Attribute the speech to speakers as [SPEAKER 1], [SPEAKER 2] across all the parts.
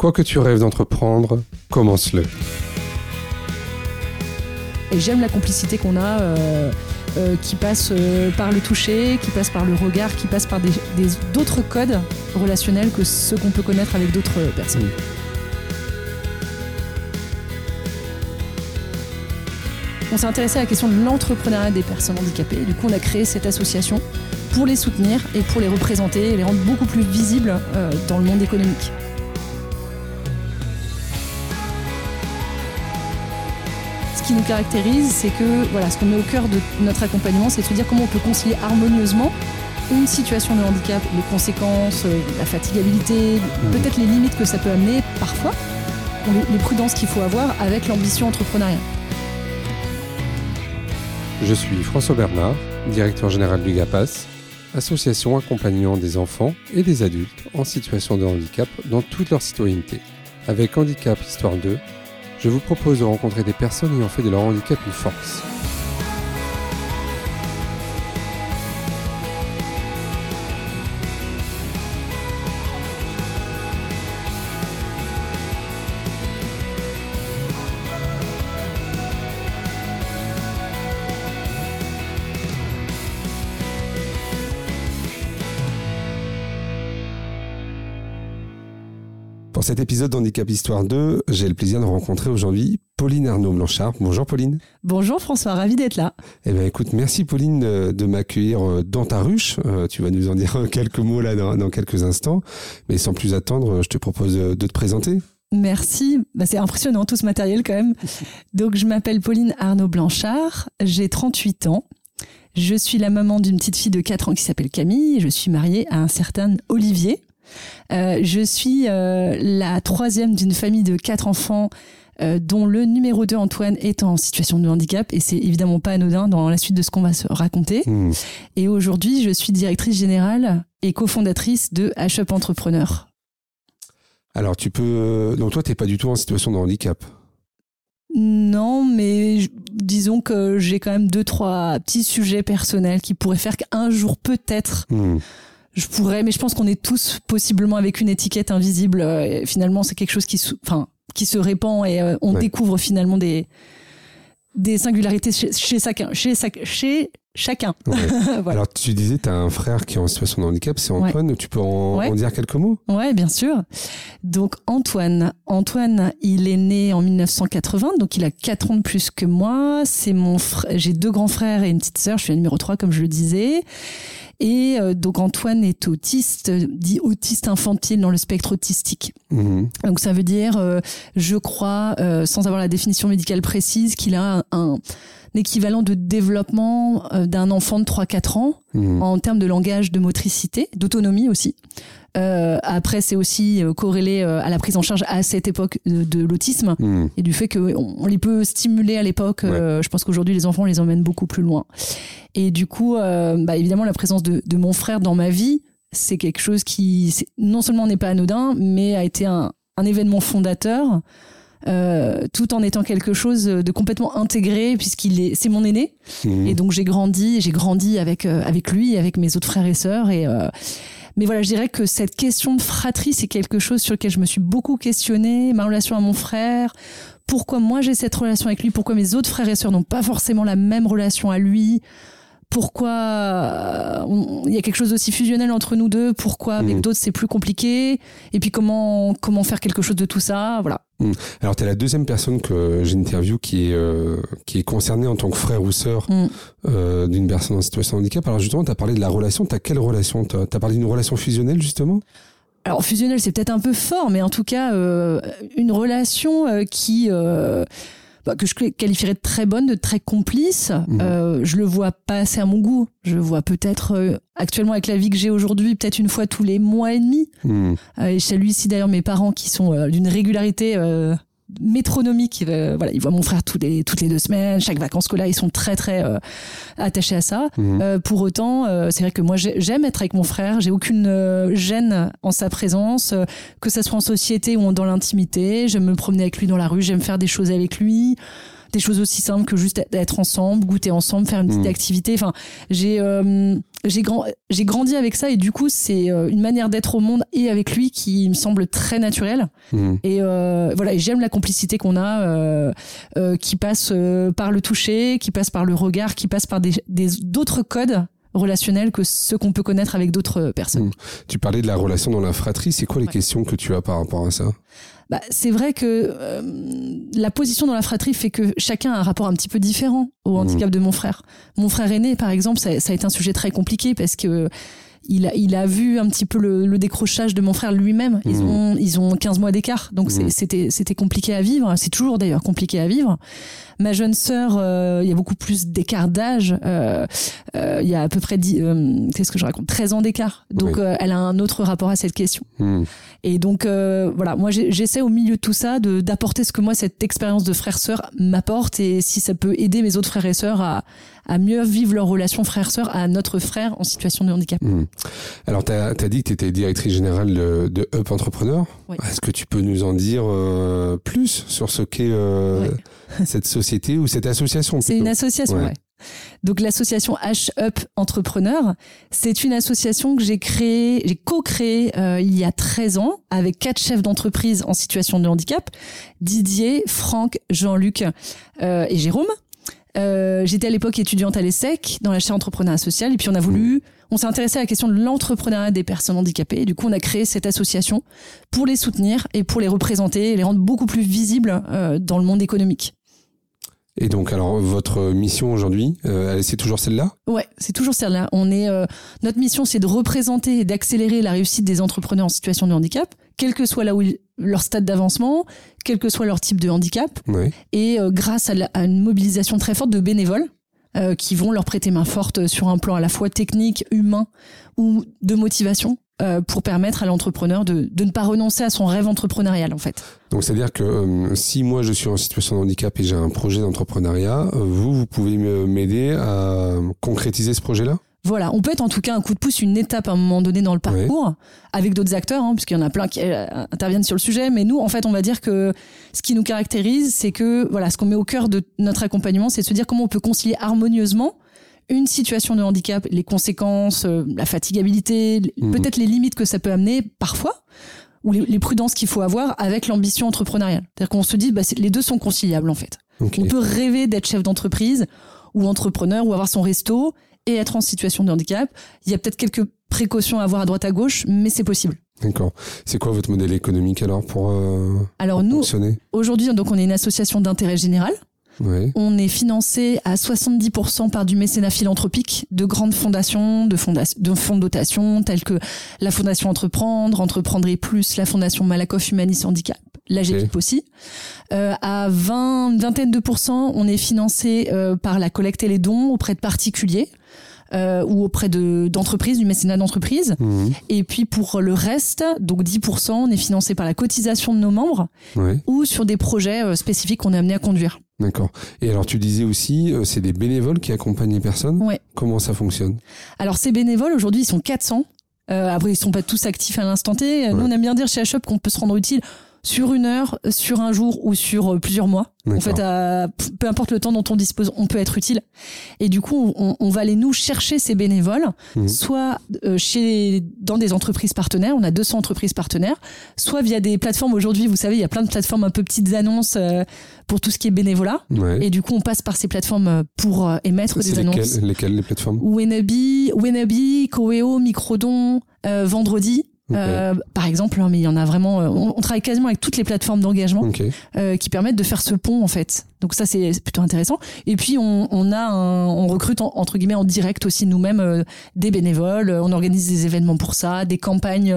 [SPEAKER 1] Quoi que tu rêves d'entreprendre, commence-le.
[SPEAKER 2] Et j'aime la complicité qu'on a, euh, euh, qui passe euh, par le toucher, qui passe par le regard, qui passe par d'autres des, codes relationnels que ceux qu'on peut connaître avec d'autres personnes. On s'est intéressé à la question de l'entrepreneuriat des personnes handicapées. Du coup, on a créé cette association pour les soutenir et pour les représenter et les rendre beaucoup plus visibles dans le monde économique. Qui nous caractérise, c'est que voilà, ce qu'on met au cœur de notre accompagnement, c'est de se dire comment on peut concilier harmonieusement une situation de handicap, les conséquences, euh, la fatigabilité, mmh. peut-être les limites que ça peut amener parfois, les, prudences qu'il faut avoir avec l'ambition entrepreneuriale.
[SPEAKER 1] Je suis François Bernard, directeur général du GAPAS, association accompagnant des enfants et des adultes en situation de handicap dans toute leur citoyenneté. Avec Handicap Histoire 2, je vous propose de rencontrer des personnes ayant fait de leur handicap une force. Cet épisode d'Handicap Histoire 2, j'ai le plaisir de rencontrer aujourd'hui Pauline Arnaud Blanchard. Bonjour Pauline.
[SPEAKER 2] Bonjour François, ravi d'être là.
[SPEAKER 1] Eh bien écoute, merci Pauline de, m'accueillir euh, dans ta ruche. Euh, tu vas nous en dire quelques mots là dans, quelques instants. Mais sans plus attendre, je te propose de te présenter.
[SPEAKER 2] Merci. Bah, c'est impressionnant tout ce matériel quand même. Donc je m'appelle Pauline Arnaud Blanchard, j'ai 38 ans. Je suis la maman d'une petite fille de 4 ans qui s'appelle Camille. Je suis mariée à un certain Olivier. Euh, je suis euh, la troisième d'une famille de quatre enfants euh, dont le numéro 2, Antoine, est en situation de handicap. Et c'est évidemment pas anodin dans la suite de ce qu'on va se raconter. Hmm. Et aujourd'hui, je suis directrice générale et cofondatrice de H-Up Entrepreneur.
[SPEAKER 1] Alors, tu peux. Donc, toi, tu n'es pas du tout en situation de handicap
[SPEAKER 2] non, mais disons que j'ai quand même deux, trois petits sujets personnels qui pourraient faire qu'un jour, peut-être, hmm je pourrais, mais je pense qu'on est tous possiblement avec une étiquette invisible. Euh, finalement, c'est quelque chose qui, enfin, qui se répand et euh, on découvre finalement des, des singularités chez, chacun. Chez, chez chacun.
[SPEAKER 1] Alors, tu disais, tu as un frère qui est en situation de handicap, c'est Antoine. Tu peux en, dire quelques mots?
[SPEAKER 2] Ouais, bien sûr. Donc, Antoine, Antoine, il est né en 1980, donc il a 4 ans de plus que moi. C'est mon J'ai deux grands frères et une petite sœur. Je suis la numéro 3, comme je le disais. Et euh, donc Antoine est autiste, dit autiste infantile dans le spectre autistique. Mhm. Donc ça veut dire, euh, je crois, euh, sans avoir la définition médicale précise, qu'il a un, équivalent de développement d'un enfant de 3-4 ans mhm. en termes de langage, de motricité, d'autonomie aussi. Euh, après, c'est aussi euh, corrélé euh, à la prise en charge à cette époque de, l'autisme hmm. et du fait qu'on on les peut stimuler à l'époque. je pense qu'aujourd'hui, les enfants, on les emmène beaucoup plus loin. Et du coup, bah, évidemment, la présence de, de, mon frère dans ma vie, c'est quelque chose qui non seulement n'est pas anodin, mais a été un, un événement fondateur. Euh, tout en étant quelque chose de complètement intégré puisqu'il est c'est mon aîné hmm. et donc j'ai grandi j'ai grandi avec avec lui avec mes autres frères et sœurs et euh, mais voilà, je dirais que cette question de fratrie, c'est quelque chose sur lequel je me suis beaucoup questionnée. Ma relation à mon frère, pourquoi moi j'ai cette relation avec lui, pourquoi mes autres frères et sœurs n'ont pas forcément la même relation à lui pourquoi euh, il y a quelque chose d'aussi fusionnel entre nous deux, pourquoi avec mmh. d'autres c'est plus compliqué, et puis comment, comment faire quelque chose de tout ça, voilà.
[SPEAKER 1] Mmh. Alors tu es la deuxième personne que j'interview qui est, euh, qui est concernée en tant que frère ou sœur mmh. euh, d'une personne en situation de handicap. Alors justement, tu as parlé de la relation, tu as quelle relation Tu as parlé d'une relation fusionnelle justement?
[SPEAKER 2] Alors fusionnelle, c'est peut-être un peu fort, mais en tout cas une relation qui bah, que je qualifierais de très bonne, de très complice. Mhm. Euh, je le vois pas assez à mon goût. Je vois peut-être euh, actuellement avec la vie que j'ai aujourd'hui, peut-être une fois tous les mois et demi. Mhm. Euh, et chez lui ici d'ailleurs mes parents qui sont d'une régularité métronomique. Euh, voilà, ils voient mon frère toutes les, toutes les deux semaines, chaque vacances scolaire, ils sont très très euh, attachés à ça. Mhm. Euh, pour autant, c'est vrai que moi j'aime être avec mon frère, j'ai aucune gêne en sa présence, que ça soit en société ou dans l'intimité. J'aime me promener avec lui dans la rue, j'aime faire des choses avec lui des choses aussi simples que juste être ensemble, goûter ensemble, faire une petite mhm. activité. Enfin, j'ai j'ai grand, j'ai grandi avec ça et du coup c'est euh, une manière d'être au monde et avec lui qui me semble très naturelle.
[SPEAKER 1] Hmm.
[SPEAKER 2] Et euh, voilà, j'aime la complicité qu'on a, euh, euh, qui passe par le toucher, qui passe par le regard, qui passe par des- d'autres codes relationnels que ceux qu'on peut connaître avec d'autres personnes.
[SPEAKER 1] Hmm. Tu parlais de la relation dans la fratrie. C'est quoi les
[SPEAKER 2] Ouais.
[SPEAKER 1] questions que tu as par rapport à ça?
[SPEAKER 2] Bah, c'est vrai que euh, la position dans la fratrie fait que chacun a un rapport un petit peu différent au handicap de mon frère. Mon frère aîné, par exemple, ça, ça a été un sujet très compliqué parce que il a, il a vu un petit peu le, le décrochage de mon frère lui-même. Ils,
[SPEAKER 1] Mhm.
[SPEAKER 2] ont, ils ont 15 mois d'écart, donc
[SPEAKER 1] Mhm.
[SPEAKER 2] c'était c'était compliqué à vivre. C'est toujours d'ailleurs compliqué à vivre. Ma jeune sœur, euh, il y a beaucoup plus d'écart d'âge. Euh, euh, il y a à peu près, euh, qu'est-ce que je raconte? 13 ans d'écart. Donc
[SPEAKER 1] Oui.
[SPEAKER 2] euh, elle a un autre rapport à cette question.
[SPEAKER 1] Hmm.
[SPEAKER 2] Et donc euh, voilà, moi j'essaie au milieu de tout ça de d'apporter ce que moi cette expérience de frère-sœur m'apporte et si ça peut aider mes autres frères et sœurs à, à mieux vivre leur relation frère-sœur à notre frère en situation de handicap.
[SPEAKER 1] Hmm. Alors, tu as, dit que tu étais directrice générale de, de Up Entrepreneur.
[SPEAKER 2] Oui.
[SPEAKER 1] Est-ce que tu peux nous en dire euh, plus sur ce qu'est euh, cette société ou cette association
[SPEAKER 2] C'est une association,
[SPEAKER 1] Ouais.
[SPEAKER 2] ouais. Donc l'association H-Up Entrepreneur, c'est une association que j'ai créée, j'ai co-créée euh, il y a 13 ans avec quatre chefs d'entreprise en situation de handicap, Didier, Franck, Jean-Luc euh, et Jérôme. Euh, J'étais à l'époque étudiante à l'ESSEC dans la chaire entrepreneuriat social et puis on a voulu, on s'est intéressé à la question de l'entrepreneuriat des personnes handicapées. Et du coup, on a créé cette association pour les soutenir et pour les représenter et les rendre beaucoup plus visibles euh, dans le monde économique.
[SPEAKER 1] Et donc, alors, votre mission aujourd'hui, euh, c'est toujours celle-là?
[SPEAKER 2] Ouais, c'est toujours celle-là. On est, euh, notre mission, c'est de représenter et d'accélérer la réussite des entrepreneurs en situation de handicap, quel que soit là où ils- leur stade d'avancement, quel que soit leur type de handicap,
[SPEAKER 1] Oui.
[SPEAKER 2] et euh, grâce à, la- à une mobilisation très forte de bénévoles euh, qui vont leur prêter main forte sur un plan à la fois technique, humain ou de motivation euh, pour permettre à l'entrepreneur de, de ne pas renoncer à son rêve entrepreneurial en fait.
[SPEAKER 1] Donc, c'est-à-dire que euh, si moi je suis en situation de handicap et j'ai un projet d'entrepreneuriat, euh, vous, vous pouvez m'aider à concrétiser ce projet-là?
[SPEAKER 2] Voilà, on peut être en tout cas un coup de pouce, une étape à un moment donné dans le parcours, avec d'autres acteurs, hein, puisqu'il y en a plein qui euh, interviennent sur le sujet. Mais nous, en fait, on va dire que ce qui nous caractérise, c'est que voilà, ce qu'on met au cœur de notre accompagnement, c'est de se dire comment on peut concilier harmonieusement une situation de handicap, les conséquences, euh, la fatigabilité,
[SPEAKER 1] Mhm.
[SPEAKER 2] peut-être les limites que ça peut amener parfois, ou les, les prudences qu'il faut avoir avec l'ambition entrepreneuriale. C'est-à-dire qu'on se dit, bah, les deux sont conciliables en fait. On peut rêver d'être chef d'entreprise ou entrepreneur ou avoir son resto et être en situation de handicap. Il y a peut-être quelques précautions à avoir à droite à gauche, mais c'est possible.
[SPEAKER 1] D'accord. C'est quoi votre modèle économique alors pour euh,
[SPEAKER 2] Alors nous, aujourd'hui, donc on est une association d'intérêt général.
[SPEAKER 1] Ouais.
[SPEAKER 2] On est financé à 70% par du mécénat philanthropique de grandes fondations, de, fonda- de fonds de dotation tels que la Fondation Entreprendre, Entreprendre et Plus, la Fondation Malakoff Humanis Handicap, la GEPIP aussi. Euh, à 20, une vingtaine de pourcents, on est financé euh, par la collecte et les dons auprès de particuliers. Euh, ou auprès de d'entreprises, du mécénat d'entreprise.
[SPEAKER 1] Mhm.
[SPEAKER 2] Et puis pour le reste, donc 10%, on est financé par la cotisation de nos membres
[SPEAKER 1] Ouais.
[SPEAKER 2] ou sur des projets euh, spécifiques qu'on est amené à conduire.
[SPEAKER 1] D'accord. Et alors tu disais aussi, euh, c'est des bénévoles qui accompagnent les personnes.
[SPEAKER 2] Ouais.
[SPEAKER 1] Comment ça fonctionne?
[SPEAKER 2] Alors ces bénévoles, aujourd'hui, ils sont 400. Euh, après, ils sont pas tous actifs à l'instant T. Nous,
[SPEAKER 1] Ouais.
[SPEAKER 2] on aime bien dire chez HUP qu'on peut se rendre utile sur une heure, sur un jour ou sur euh, plusieurs mois. En fait, à- peu importe le temps dont on dispose, on peut être utile. Et du coup, on, on va aller nous chercher ces bénévoles,
[SPEAKER 1] Mhm.
[SPEAKER 2] soit euh, chez dans des entreprises partenaires. On a 200 entreprises partenaires, soit via des plateformes. Aujourd'hui, vous savez, il y a plein de plateformes un peu petites annonces euh, pour tout ce qui est bénévolat.
[SPEAKER 1] Ouais.
[SPEAKER 2] Et du coup, on passe par ces plateformes pour émettre des annonces.
[SPEAKER 1] lesquelles, les plateformes?
[SPEAKER 2] Wenabi, Wenabi, Coeo, Microdon, euh, Vendredi. Euh, par exemple, hein, mais il y en a vraiment. euh, on, on travaille quasiment avec toutes les plateformes d'engagement euh, qui permettent de faire ce pont en fait. Donc ça c'est plutôt intéressant. Et puis on, on a un- on recrute en- entre guillemets en direct aussi nous-mêmes euh, des bénévoles. On organise des événements pour ça, des campagnes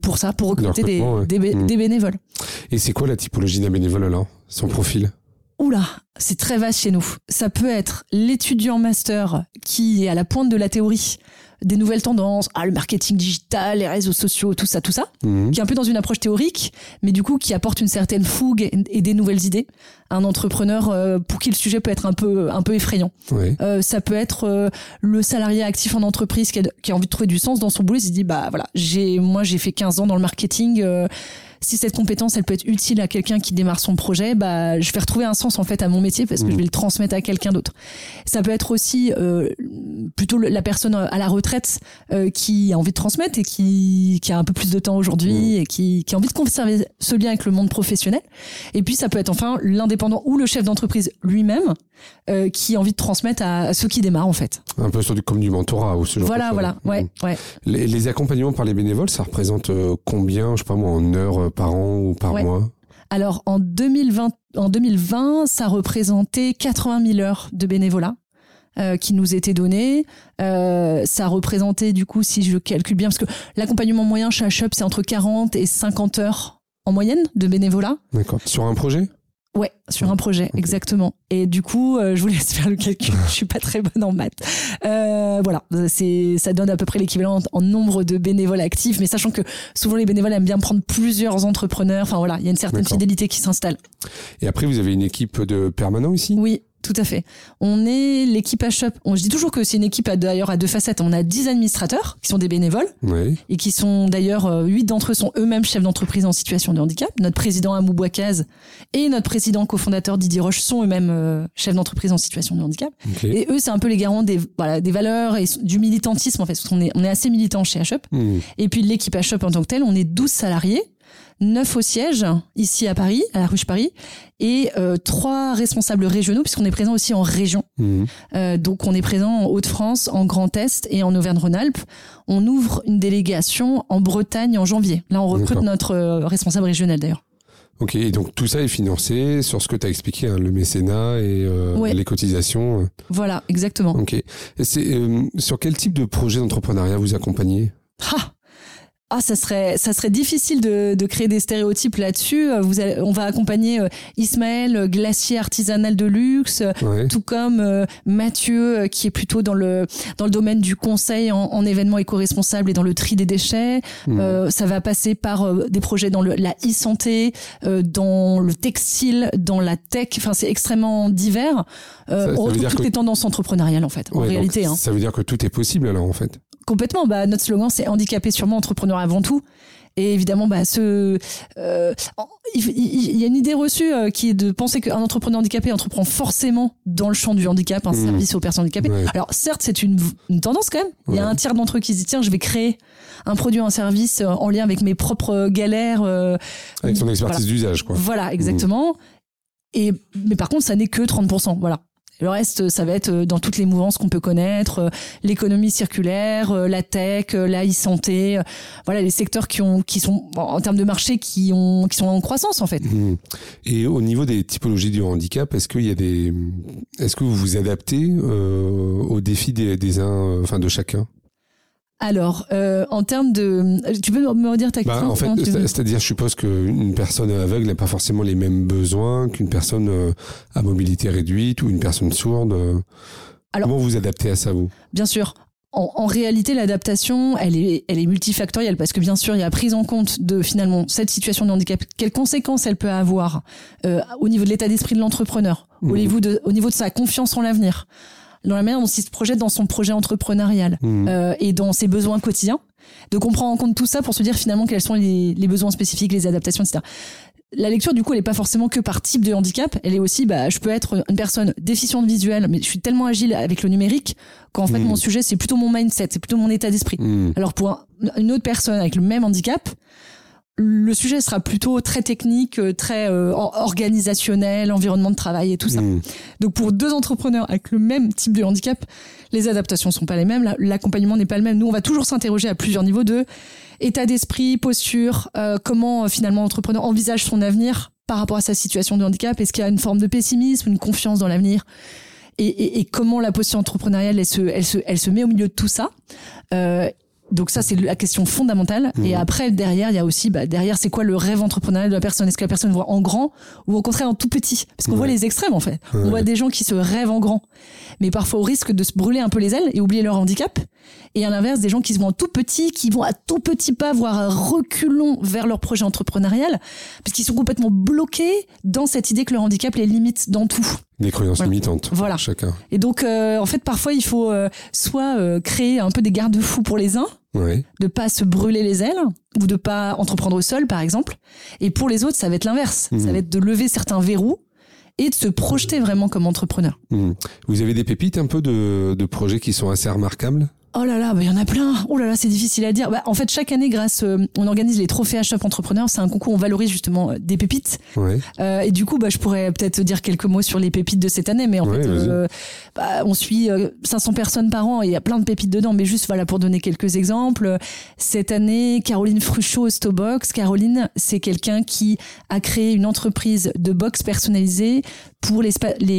[SPEAKER 2] pour ça, pour recruter des,
[SPEAKER 1] recrutement, ouais.
[SPEAKER 2] des, bé-
[SPEAKER 1] Mm.
[SPEAKER 2] des bénévoles.
[SPEAKER 1] Et c'est quoi la typologie d'un bénévole alors Son profil?
[SPEAKER 2] Oula, c'est très vaste chez nous. Ça peut être l'étudiant master qui est à la pointe de la théorie des nouvelles tendances, ah, le marketing digital, les réseaux sociaux, tout ça, tout ça,
[SPEAKER 1] Mhm.
[SPEAKER 2] qui est un peu dans une approche théorique, mais du coup qui apporte une certaine fougue et et des nouvelles idées. Un entrepreneur euh, pour qui le sujet peut être un peu un peu effrayant.
[SPEAKER 1] Ouais.
[SPEAKER 2] Euh, ça peut être euh, le salarié actif en entreprise qui a, qui a envie de trouver du sens dans son boulot. Il se dit bah voilà, j'ai moi j'ai fait 15 ans dans le marketing. Euh, si cette compétence elle peut être utile à quelqu'un qui démarre son projet, bah je vais retrouver un sens en fait à mon métier parce que je
[SPEAKER 1] Mhm.
[SPEAKER 2] vais le transmettre à quelqu'un d'autre. Ça peut être aussi euh, plutôt la personne à la retraite euh, qui a envie de transmettre et qui, qui a un peu plus de temps aujourd'hui et qui, qui a envie de conserver ce lien avec le monde professionnel. Et puis ça peut être enfin l'indépendant ou le chef d'entreprise lui-même euh, qui a envie de transmettre à, à ceux qui démarrent en fait.
[SPEAKER 1] Un peu sur du, comme du mentorat ou ce genre de
[SPEAKER 2] Voilà,
[SPEAKER 1] choses.
[SPEAKER 2] voilà, ouais,
[SPEAKER 1] Mm.
[SPEAKER 2] ouais.
[SPEAKER 1] Les, les accompagnements par les bénévoles, ça représente euh, combien, je sais pas moi, en heures par an ou par
[SPEAKER 2] Ouais.
[SPEAKER 1] mois
[SPEAKER 2] Alors en 2020, en 2020, ça représentait 80 000 heures de bénévolat. euh, qui nous étaient données. Euh, ça représentait du coup, si je calcule bien, parce que l'accompagnement moyen chez HUP, c'est entre 40 et 50 heures en moyenne de bénévolat.
[SPEAKER 1] D'accord. Sur un projet?
[SPEAKER 2] Ouais, sur un projet, exactement. Et du coup, euh, je vous laisse faire le calcul. je suis pas très bonne en maths. Euh, voilà, c'est ça donne à peu près l'équivalent en, nombre de bénévoles actifs, mais sachant que souvent les bénévoles aiment bien prendre plusieurs entrepreneurs. Enfin voilà, il y a une certaine fidélité qui s'installe.
[SPEAKER 1] Et après, vous avez une équipe de permanents ici?
[SPEAKER 2] Oui, tout à fait. On est l'équipe HUP. On, je dis toujours que c'est une équipe à- d'ailleurs à deux facettes. On a 10 administrateurs qui sont des bénévoles
[SPEAKER 1] Oui.
[SPEAKER 2] et qui sont d'ailleurs, euh, huit d'entre eux sont eux-mêmes chefs d'entreprise en situation de handicap. Notre président Amou Bouakaz et notre président cofondateur Didier Roche sont eux-mêmes euh, chefs d'entreprise en situation de handicap.
[SPEAKER 1] Ok.
[SPEAKER 2] Et eux, c'est un peu les garants des, voilà, des valeurs et du militantisme en fait. Parce qu'on est, on est assez militant chez HUP.
[SPEAKER 1] Mm.
[SPEAKER 2] Et puis l'équipe HUP en tant que telle, on est 12 salariés, 9 au siège, ici à Paris, à la Ruche Paris, et euh, trois responsables régionaux, puisqu'on est présent aussi en région.
[SPEAKER 1] Mm.
[SPEAKER 2] Euh, donc on est présent en Haute-France, en Grand Est et en Auvergne-Rhône-Alpes. On ouvre une délégation en Bretagne en janvier. Là, on recrute notre euh, responsable régional d'ailleurs.
[SPEAKER 1] Ok, et donc tout ça est financé sur ce que tu as expliqué, hein, le mécénat et euh,
[SPEAKER 2] Ouais.
[SPEAKER 1] les cotisations.
[SPEAKER 2] Voilà, exactement.
[SPEAKER 1] Ok. Et c'est, euh, sur quel type de projet d'entrepreneuriat vous accompagnez?
[SPEAKER 2] Ah ah, ça serait, ça serait difficile de, de créer des stéréotypes là-dessus. Euh, Vous allez- on va accompagner euh, Ismaël, euh, glacier artisanal de luxe,
[SPEAKER 1] Ouais.
[SPEAKER 2] tout comme euh, Mathieu, qui est plutôt dans le, dans le domaine du conseil en, en événements éco-responsables et dans le tri des déchets. Euh, ça va passer par des projets dans le, la e-santé, dans le textile, dans la tech. Enfin, c'est extrêmement divers. Euh,
[SPEAKER 1] Ça-
[SPEAKER 2] on retrouve toutes
[SPEAKER 1] que-
[SPEAKER 2] les tendances entrepreneuriales, en fait, en
[SPEAKER 1] Ouais,
[SPEAKER 2] réalité. Hein.
[SPEAKER 1] Ça veut dire que tout est possible alors en fait.
[SPEAKER 2] Complètement. Bah, notre slogan, c'est handicapé sûrement, entrepreneur avant tout. Et évidemment, bah, ce, euh, il, y a une idée reçue euh, qui est de penser qu'un entrepreneur handicapé entreprend forcément dans le champ du handicap, un
[SPEAKER 1] Mhm.
[SPEAKER 2] service aux personnes handicapées.
[SPEAKER 1] Ouais.
[SPEAKER 2] Alors certes, c'est une, une tendance quand même. Il y a un tiers d'entre eux qui se dit tiens, je vais créer un produit, un service euh, en lien avec mes propres galères. euh,
[SPEAKER 1] Avec son expertise d'usage quoi.
[SPEAKER 2] voilà, exactement. Et, mais par contre, ça n'est que 30%. Voilà. Le reste, ça va être euh, dans toutes les mouvances qu'on peut connaître, euh, l'économie circulaire, euh, la tech, euh, la e-santé, euh, voilà les secteurs qui ont, qui sont en termes de marché qui ont, qui sont en croissance en fait.
[SPEAKER 1] Mm. Et au niveau des typologies du handicap, est-ce y a des, est-ce que vous vous adaptez euh, aux défis des, des uns, euh, enfin de chacun?
[SPEAKER 2] Alors, euh, en termes de, tu peux me redire ta
[SPEAKER 1] Bah,
[SPEAKER 2] question
[SPEAKER 1] en fait, c'est- c'est-à-dire, je suppose qu'une personne aveugle n'a pas forcément les mêmes besoins qu'une personne euh, à mobilité réduite ou une personne sourde. euh.
[SPEAKER 2] Alors-
[SPEAKER 1] Comment vous adaptez à ça, vous?
[SPEAKER 2] Bien sûr. En, en réalité, l'adaptation, elle est, elle est multifactorielle parce que bien sûr, il y a prise en compte de finalement cette situation de handicap, quelles conséquences elle peut avoir euh, au niveau de l'état d'esprit de l'entrepreneur, au,
[SPEAKER 1] Mhm.
[SPEAKER 2] niveau de, au niveau de sa confiance en l'avenir, dans la manière dont il se projette dans son projet entrepreneurial
[SPEAKER 1] Mm.
[SPEAKER 2] euh, et dans ses besoins quotidiens, de comprendre en compte tout ça pour se dire finalement quels sont les, les besoins spécifiques, les adaptations, etc. La lecture, du coup, elle n'est pas forcément que par type de handicap. Elle est aussi, bah, je peux être une personne déficiente visuelle, mais je suis tellement agile avec le numérique qu'en fait,
[SPEAKER 1] Mhm.
[SPEAKER 2] mon sujet, c'est plutôt mon mindset, c'est plutôt mon état d'esprit.
[SPEAKER 1] Mm.
[SPEAKER 2] Alors, pour un- une autre personne avec le même handicap, le sujet sera plutôt très technique, euh, très euh, or- organisationnel, environnement de travail et tout ça.
[SPEAKER 1] Mm.
[SPEAKER 2] Donc pour deux entrepreneurs avec le même type de handicap, les adaptations sont pas les mêmes, la- l'accompagnement n'est pas le même. Nous, on va toujours s'interroger à plusieurs niveaux de état d'esprit, posture, euh, comment euh, finalement l'entrepreneur envisage son avenir par rapport à sa situation de handicap. Est-ce qu'il y a une forme de pessimisme, une confiance dans l'avenir? Et, et- et comment la posture entrepreneuriale, elle se, elle se, elle se met au milieu de tout ça? Euh, donc ça, c'est la question fondamentale.
[SPEAKER 1] Mhm.
[SPEAKER 2] Et après, derrière, il y a aussi, bah, derrière, c'est quoi le rêve entrepreneurial de la personne? Est-ce que la personne voit en grand ou au contraire en tout petit? Parce qu'on
[SPEAKER 1] Ouais.
[SPEAKER 2] voit les extrêmes, en fait. On voit des gens qui se rêvent en grand, mais parfois au risque de se brûler un peu les ailes et oublier leur handicap. Et à l'inverse, des gens qui se voient en tout petit, qui vont à tout petit pas, voire à reculons vers leur projet entrepreneurial, parce qu'ils sont complètement bloqués dans cette idée que leur handicap les limite dans tout.
[SPEAKER 1] Des croyances
[SPEAKER 2] Voilà.
[SPEAKER 1] limitantes.
[SPEAKER 2] Voilà.
[SPEAKER 1] Chacun.
[SPEAKER 2] Et donc, euh, en fait, parfois, il faut euh, soit euh, créer un peu des garde-fous pour les uns,
[SPEAKER 1] Ouais.
[SPEAKER 2] de pas se brûler les ailes ou de pas entreprendre seul, par exemple. Et pour les autres, ça va être l'inverse.
[SPEAKER 1] Mhm.
[SPEAKER 2] Ça va être de lever certains verrous et de se projeter vraiment comme entrepreneur.
[SPEAKER 1] Hmm. Vous avez des pépites un peu de, de projets qui sont assez remarquables?
[SPEAKER 2] Oh là là, bah, il y en a plein. Oh là là, c'est difficile à dire. Bah, en fait, chaque année, grâce, euh, on organise les trophées H-Up Entrepreneur. C'est un concours où on valorise justement euh, des pépites.
[SPEAKER 1] Ouais.
[SPEAKER 2] Euh, et du coup, bah, je pourrais peut-être dire quelques mots sur les pépites de cette année. Mais en
[SPEAKER 1] Ouais,
[SPEAKER 2] fait, euh, bah, on suit euh, 500 personnes par an et il y a plein de pépites dedans. Mais juste, voilà, pour donner quelques exemples. Cette année, Caroline Fruchot, Stobox. Caroline, c'est quelqu'un qui a créé une entreprise de box personnalisée pour les,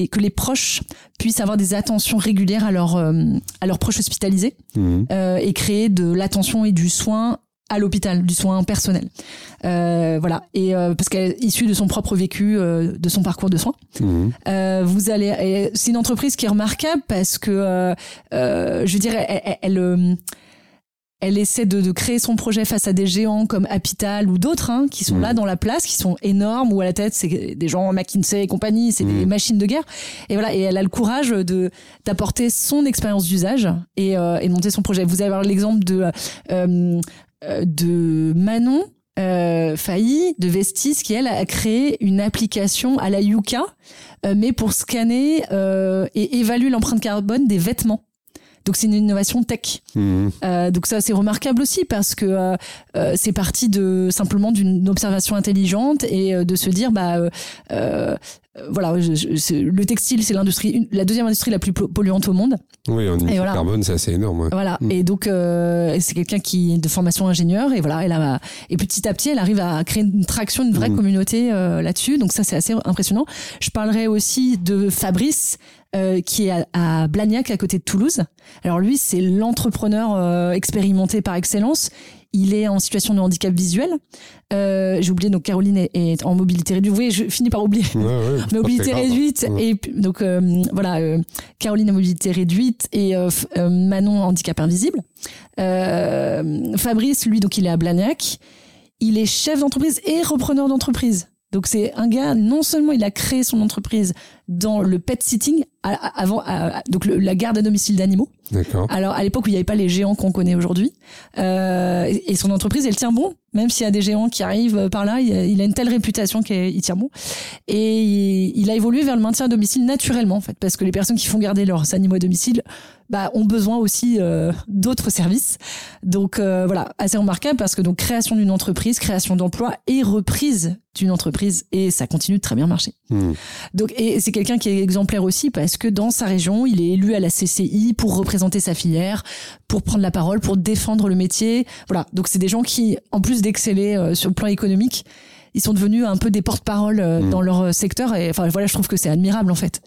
[SPEAKER 2] que les proches puissent avoir des attentions régulières à, leur, euh, à leurs proches hospitalisés
[SPEAKER 1] Mhm.
[SPEAKER 2] euh, et créer de l'attention et du soin à l'hôpital, du soin personnel. Euh, voilà. Et euh, parce qu'elle est issue de son propre vécu, euh, de son parcours de soins. Euh, vous allez, c'est une entreprise qui est remarquable parce que, euh, euh, je veux dire, elle, elle, elle, euh, elle essaie de, de créer son projet face à des géants comme Apital ou d'autres hein, qui sont
[SPEAKER 1] Mhm.
[SPEAKER 2] là dans la place, qui sont énormes, ou à la tête c'est des gens McKinsey et compagnie, c'est des
[SPEAKER 1] Mhm.
[SPEAKER 2] machines de guerre. Et voilà, et elle a le courage de d'apporter son expérience d'usage et, euh, et monter son projet. Vous allez avoir l'exemple de euh, euh, de Manon euh, Failly de Vestis qui elle a créé une application à la Yuka euh, mais pour scanner euh, et évaluer l'empreinte carbone des vêtements. Donc c'est une innovation tech.
[SPEAKER 1] Mhm.
[SPEAKER 2] Euh, donc ça c'est remarquable aussi parce que euh, euh, c'est parti de simplement d'une observation intelligente et de se dire bah euh, voilà je- je- c'est- le textile c'est l'industrie la deuxième industrie la plus po- polluante au monde
[SPEAKER 1] Oui, en émission
[SPEAKER 2] voilà.
[SPEAKER 1] carbone, c'est assez énorme. ouais.
[SPEAKER 2] voilà
[SPEAKER 1] Mm.
[SPEAKER 2] et donc euh, c'est quelqu'un qui est de formation ingénieur et voilà elle a et petit à petit elle arrive à créer une traction une vraie
[SPEAKER 1] Mm.
[SPEAKER 2] communauté euh, là-dessus donc ça c'est assez impressionnant je parlerai aussi de Fabrice euh, qui est à, à Blagnac à côté de Toulouse alors lui c'est l'entrepreneur euh, expérimenté par excellence il est en situation de handicap visuel. Euh, J'ai oublié, donc Caroline est, est en mobilité réduite. Vous voyez, je finis par oublier.
[SPEAKER 1] Ouais, ouais,
[SPEAKER 2] Mobilité
[SPEAKER 1] grave.
[SPEAKER 2] réduite et donc euh, voilà euh, Caroline à mobilité réduite et Manon handicap invisible. Euh, Fabrice lui donc il est à Blagnac, il est chef d'entreprise et repreneur d'entreprise. Donc c'est un gars non seulement il a créé son entreprise dans le pet sitting avant donc le- la garde à domicile d'animaux.
[SPEAKER 1] D'accord.
[SPEAKER 2] Alors à l'époque où il n'y avait pas les géants qu'on connaît aujourd'hui, euh, et son entreprise elle tient bon, même s'il y a des géants qui arrivent par là, il a, il a une telle réputation qu'il tient bon. Et il, il a évolué vers le maintien à domicile naturellement en fait, parce que les personnes qui font garder leurs animaux à domicile bah, ont besoin aussi euh, d'autres services. Donc euh, voilà, assez remarquable parce que donc création d'une entreprise, création d'emplois et reprise d'une entreprise et ça continue de très bien marcher.
[SPEAKER 1] Mhm.
[SPEAKER 2] Donc, et c'est quelqu'un qui est exemplaire aussi parce que dans sa région, il est élu à la CCI pour représenter sa filière, pour prendre la parole, pour défendre le métier. Voilà. Donc, c'est des gens qui, en plus d'exceller euh, sur le plan économique, ils sont devenus un peu des porte-parole euh,
[SPEAKER 1] Mm.
[SPEAKER 2] dans leur euh, secteur. Et enfin, voilà, je trouve que c'est admirable en fait.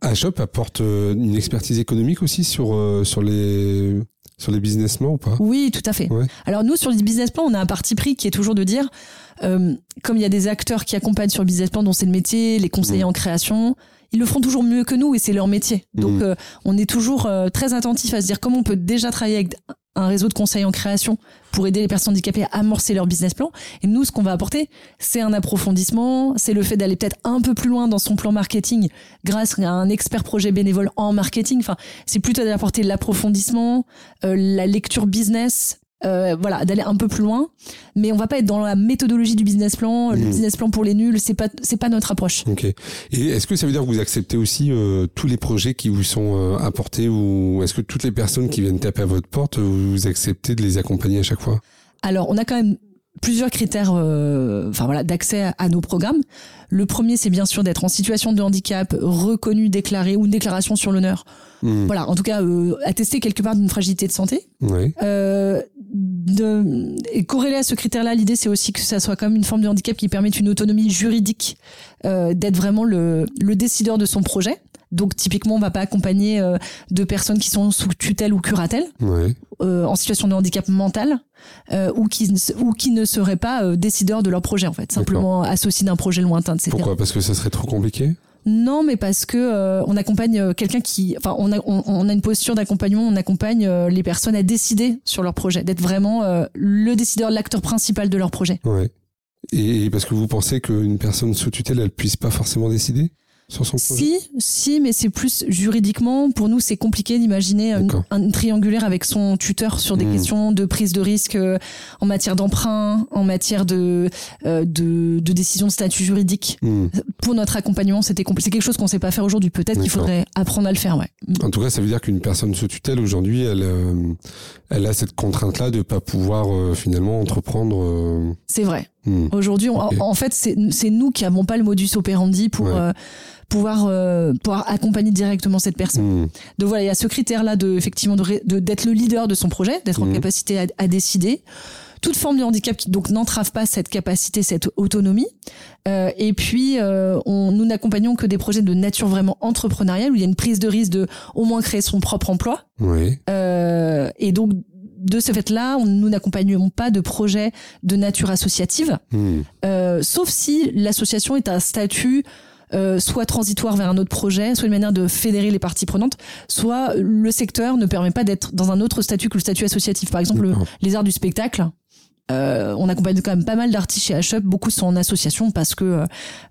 [SPEAKER 1] Ashop apporte euh, une expertise économique aussi sur, sur les sur les businessmen ou pas
[SPEAKER 2] Oui, tout à fait.
[SPEAKER 1] Ouais.
[SPEAKER 2] Alors nous, sur le business plan, on a un parti pris qui est toujours de dire, euh, comme il y a des acteurs qui accompagnent sur le business plan, dont c'est le métier, les conseillers
[SPEAKER 1] Mm.
[SPEAKER 2] en création, ils le font toujours mieux que nous et c'est leur métier. Donc
[SPEAKER 1] Mm.
[SPEAKER 2] euh, on est toujours euh, très attentif à se dire comment on peut déjà travailler avec un réseau de conseils en création pour aider les personnes handicapées à amorcer leur business plan. Et nous, ce qu'on va apporter, c'est un approfondissement, c'est le fait d'aller peut-être un peu plus loin dans son plan marketing grâce à un expert projet bénévole en marketing. Enfin, c'est plutôt d'apporter l'approfondissement, euh, la lecture business, euh, voilà, d'aller un peu plus loin. Mais on va pas être dans la méthodologie du business plan, le
[SPEAKER 1] Mhm.
[SPEAKER 2] business plan pour les nuls. C'est pas, c'est pas notre approche.
[SPEAKER 1] Ok. Et est-ce que ça veut dire que vous acceptez aussi euh, tous les projets qui vous sont euh, apportés ou est-ce que toutes les personnes qui viennent taper à votre porte, vous acceptez de les accompagner à chaque fois?
[SPEAKER 2] Alors, on a quand même plusieurs critères euh, enfin voilà d'accès à, nos programmes. Le premier c'est bien sûr d'être en situation de handicap reconnu, déclaré ou une déclaration sur l'honneur.
[SPEAKER 1] Hmm.
[SPEAKER 2] Voilà, en tout cas euh, attester quelque part d'une fragilité de santé.
[SPEAKER 1] Ouais.
[SPEAKER 2] Euh, de, et corrélé à ce critère-là, l'idée c'est aussi que ça soit quand même une forme de handicap qui permette une autonomie juridique, euh, d'être vraiment le, le décideur de son projet. Donc typiquement, on va pas accompagner euh, de personnes qui sont sous tutelle ou curatelle,
[SPEAKER 1] Ouais.
[SPEAKER 2] euh, en situation de handicap mental, euh, ou qui ne- ou qui ne seraient pas euh, décideurs de leur projet en fait, simplement associés d'un projet lointain, etc.
[SPEAKER 1] Pourquoi? Parce que ça serait trop compliqué?
[SPEAKER 2] Non, mais parce que euh, on accompagne quelqu'un qui, enfin, on a, on, on a une posture d'accompagnement, on accompagne euh, les personnes à décider sur leur projet, d'être vraiment euh, le décideur, l'acteur principal de leur projet.
[SPEAKER 1] Ouais. Et parce que vous pensez qu'une personne sous tutelle, elle puisse pas forcément décider? Sur son projet
[SPEAKER 2] Si, si, mais c'est plus juridiquement. Pour nous, c'est compliqué d'imaginer un,
[SPEAKER 1] D'accord.
[SPEAKER 2] un triangulaire avec son tuteur sur des
[SPEAKER 1] Hmm.
[SPEAKER 2] questions de prise de risque euh, en matière d'emprunt, en matière de, euh, de, de décision de statut juridique.
[SPEAKER 1] Hmm.
[SPEAKER 2] Pour notre accompagnement, c'était compli- c'est quelque chose qu'on sait pas faire aujourd'hui. Peut-être qu'il faudrait apprendre à le faire, ouais.
[SPEAKER 1] En tout cas, ça veut dire qu'une personne sous tutelle aujourd'hui, elle, euh, elle a cette contrainte-là de pas pouvoir euh, finalement entreprendre.
[SPEAKER 2] C'est vrai.
[SPEAKER 1] Hmm.
[SPEAKER 2] Aujourd'hui, en, en fait, c'est nous qui avons pas le modus operandi pour
[SPEAKER 1] Ouais.
[SPEAKER 2] euh, pouvoir euh, pouvoir accompagner directement cette personne.
[SPEAKER 1] Hmm.
[SPEAKER 2] Donc voilà, il y a ce critère-là de effectivement de ré- de- d'être le leader de son projet, d'être en
[SPEAKER 1] Mhm.
[SPEAKER 2] capacité à, à décider. Toute forme de handicap qui donc n'entrave pas cette capacité, cette autonomie. Euh, et puis, euh, on, nous n'accompagnons que des projets de nature vraiment entrepreneuriale où il y a une prise de risque de au moins créer son propre emploi.
[SPEAKER 1] Oui.
[SPEAKER 2] Euh, et donc, de ce fait-là, nous n'accompagnons pas de projets de nature associative,
[SPEAKER 1] Hmm.
[SPEAKER 2] euh, sauf si l'association est un statut euh, soit transitoire vers un autre projet, soit une manière de fédérer les parties prenantes, soit le secteur ne permet pas d'être dans un autre statut que le statut associatif. Par exemple, les arts du spectacle. euh, on accompagne quand même pas mal d'artistes chez HUP, beaucoup sont en association parce que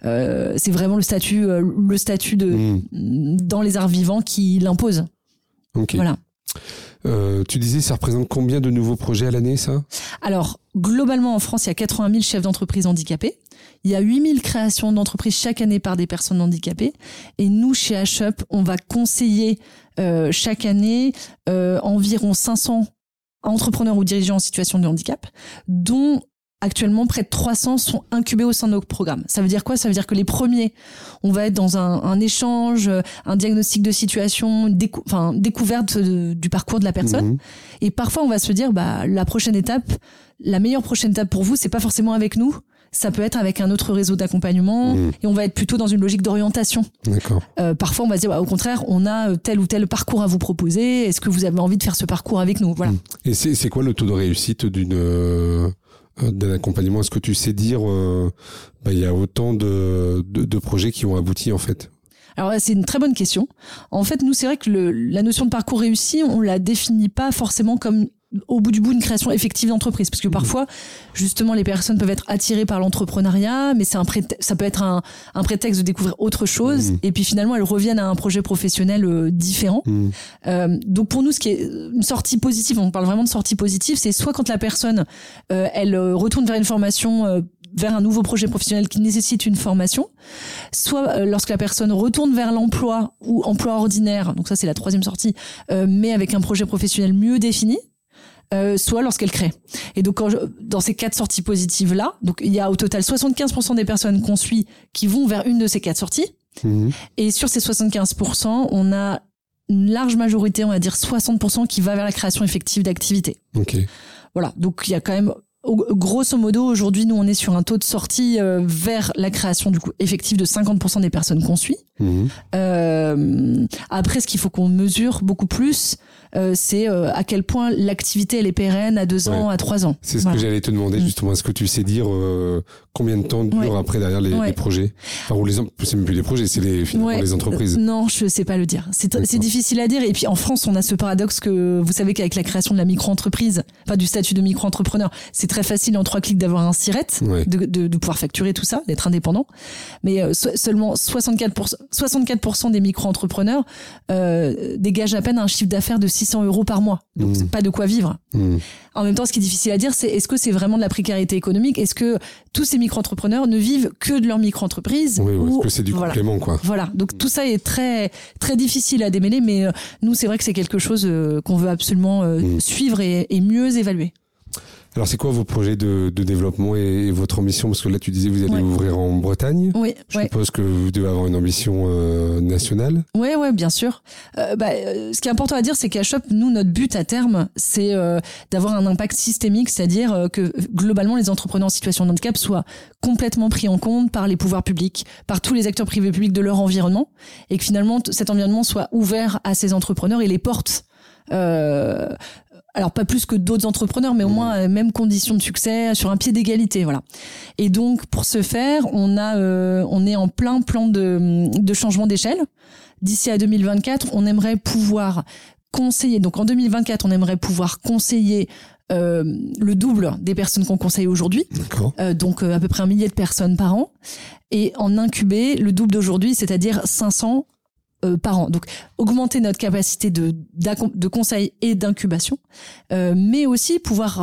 [SPEAKER 2] euh, c'est vraiment le statut, euh, le statut de
[SPEAKER 1] Hmm.
[SPEAKER 2] dans les arts vivants qui l'impose. Voilà.
[SPEAKER 1] Euh, tu disais, ça représente combien de nouveaux projets à l'année, ça?
[SPEAKER 2] Alors, globalement, en France, il y a 80 000 chefs d'entreprise handicapés. Il y a 8 000 créations d'entreprises chaque année par des personnes handicapées. Et nous, chez HUP, on va conseiller euh, chaque année euh, environ 500 entrepreneurs ou dirigeants en situation de handicap, dont actuellement près de 300 sont incubés au sein de nos programmes. Ça veut dire quoi? Ça veut dire que les premiers, on va être dans un, un échange, euh, un diagnostic de situation, décou- enfin, découverte de- du parcours de la personne.
[SPEAKER 1] Mhm.
[SPEAKER 2] Et parfois, on va se dire, bah, la prochaine étape, la meilleure prochaine étape pour vous, c'est pas forcément avec nous. Ça peut être avec un autre réseau d'accompagnement
[SPEAKER 1] Mhm.
[SPEAKER 2] et on va être plutôt dans une logique d'orientation. Euh, parfois, on va se dire, bah, au contraire, on a euh, tel ou tel parcours à vous proposer. Est-ce que vous avez envie de faire ce parcours avec nous? Voilà.
[SPEAKER 1] Mhm. Et c'est quoi le taux de réussite d'une d'un accompagnement Est-ce que tu sais dire, euh, bah, il y a autant de, de, de projets qui ont abouti en fait?
[SPEAKER 2] Alors c'est une très bonne question. En fait, nous, c'est vrai que le, la notion de parcours réussi, on la définit pas forcément comme au bout du bout une création effective d'entreprise parce que parfois justement les personnes peuvent être attirées par l'entrepreneuriat mais c'est un ça peut être un, un prétexte de découvrir autre chose
[SPEAKER 1] Mhm.
[SPEAKER 2] et puis finalement elles reviennent à un projet professionnel euh, différent
[SPEAKER 1] Hmm.
[SPEAKER 2] euh, donc pour nous, ce qui est une sortie positive, on parle vraiment de sortie positive, c'est soit quand la personne euh, elle retourne vers une formation, vers un nouveau projet professionnel qui nécessite une formation, soit euh, lorsque la personne retourne vers l'emploi ou emploi ordinaire, donc ça c'est la troisième sortie, euh, mais avec un projet professionnel mieux défini. Euh, soit lorsqu'elle crée. Et donc, quand je- dans ces quatre sorties positives-là, donc il y a au total 75% des personnes qu'on suit qui vont vers une de ces quatre sorties.
[SPEAKER 1] Mhm.
[SPEAKER 2] Et sur ces 75%, on a une large majorité, on va dire 60% qui va vers la création effective d'activités.
[SPEAKER 1] Ok.
[SPEAKER 2] Voilà. Donc il y a quand même, grosso modo, aujourd'hui, nous on est sur un taux de sortie euh, vers la création du coup effective de 50% des personnes qu'on suit.
[SPEAKER 1] Mhm.
[SPEAKER 2] Euh, après, ce qu'il faut qu'on mesure beaucoup plus, euh, c'est euh, à quel point l'activité elle est pérenne à deux ans, à trois ans.
[SPEAKER 1] C'est ce
[SPEAKER 2] Voilà.
[SPEAKER 1] que j'allais te demander
[SPEAKER 2] Mm.
[SPEAKER 1] justement. Est-ce que tu sais dire euh, combien de temps dure
[SPEAKER 2] Ouais.
[SPEAKER 1] après derrière les,
[SPEAKER 2] Ouais.
[SPEAKER 1] les projets? Enfin, ou les c'est même plus les projets, c'est les les entreprises.
[SPEAKER 2] Non, je sais pas le dire. C'est difficile à dire. Et puis en France, on a ce paradoxe que vous savez qu'avec la création de la micro-entreprise, enfin du statut de micro-entrepreneur, c'est très facile en trois clics d'avoir un SIRET, de, de, de pouvoir facturer tout ça, d'être indépendant. Mais so- seulement 64%, 64 des micro-entrepreneurs dégagent à peine un chiffre d'affaires de 600 euros par mois. Donc
[SPEAKER 1] Mmh.
[SPEAKER 2] c'est pas de quoi vivre.
[SPEAKER 1] Mhm.
[SPEAKER 2] En même temps, ce qui est difficile à dire, c'est est-ce que c'est vraiment de la précarité économique? Est-ce que tous ces micro-entrepreneurs ne vivent que de leur micro-entreprise
[SPEAKER 1] Oui, ou est-ce que c'est du
[SPEAKER 2] voilà.
[SPEAKER 1] complément quoi
[SPEAKER 2] Voilà, donc tout ça est très très difficile à démêler, mais euh, nous c'est vrai que c'est quelque chose euh, qu'on veut absolument euh, suivre et, et mieux évaluer.
[SPEAKER 1] Alors c'est quoi vos projets de, de développement et, et votre ambition? Parce que là tu disais vous allez
[SPEAKER 2] Ouais.
[SPEAKER 1] ouvrir en Bretagne.
[SPEAKER 2] Oui,
[SPEAKER 1] Je
[SPEAKER 2] ouais,
[SPEAKER 1] suppose que vous devez avoir une ambition euh, nationale.
[SPEAKER 2] ouais, ouais, bien sûr. Euh, bah, euh, ce qui est important à dire, c'est qu'à Shop, nous notre but à terme, c'est euh, d'avoir un impact systémique, c'est-à-dire que globalement les entrepreneurs en situation de handicap soient complètement pris en compte par les pouvoirs publics, par tous les acteurs privés publics de leur environnement, et que finalement cet environnement soit ouvert à ces entrepreneurs et les porte. Euh, alors pas plus que d'autres entrepreneurs, mais au moins euh, même conditions de succès, sur un pied d'égalité, voilà. Et donc pour ce faire, on a, euh, on est en plein plan de, de changement d'échelle. D'ici à 2024, on aimerait pouvoir conseiller. Donc en 2024, on aimerait pouvoir conseiller euh, le double des personnes qu'on conseille aujourd'hui, euh, donc euh, à peu près un millier de personnes par an, et en incuber le double d'aujourd'hui, c'est-à-dire 500 euh, par an. Donc augmenter notre capacité de, de conseil et d'incubation, euh, mais aussi pouvoir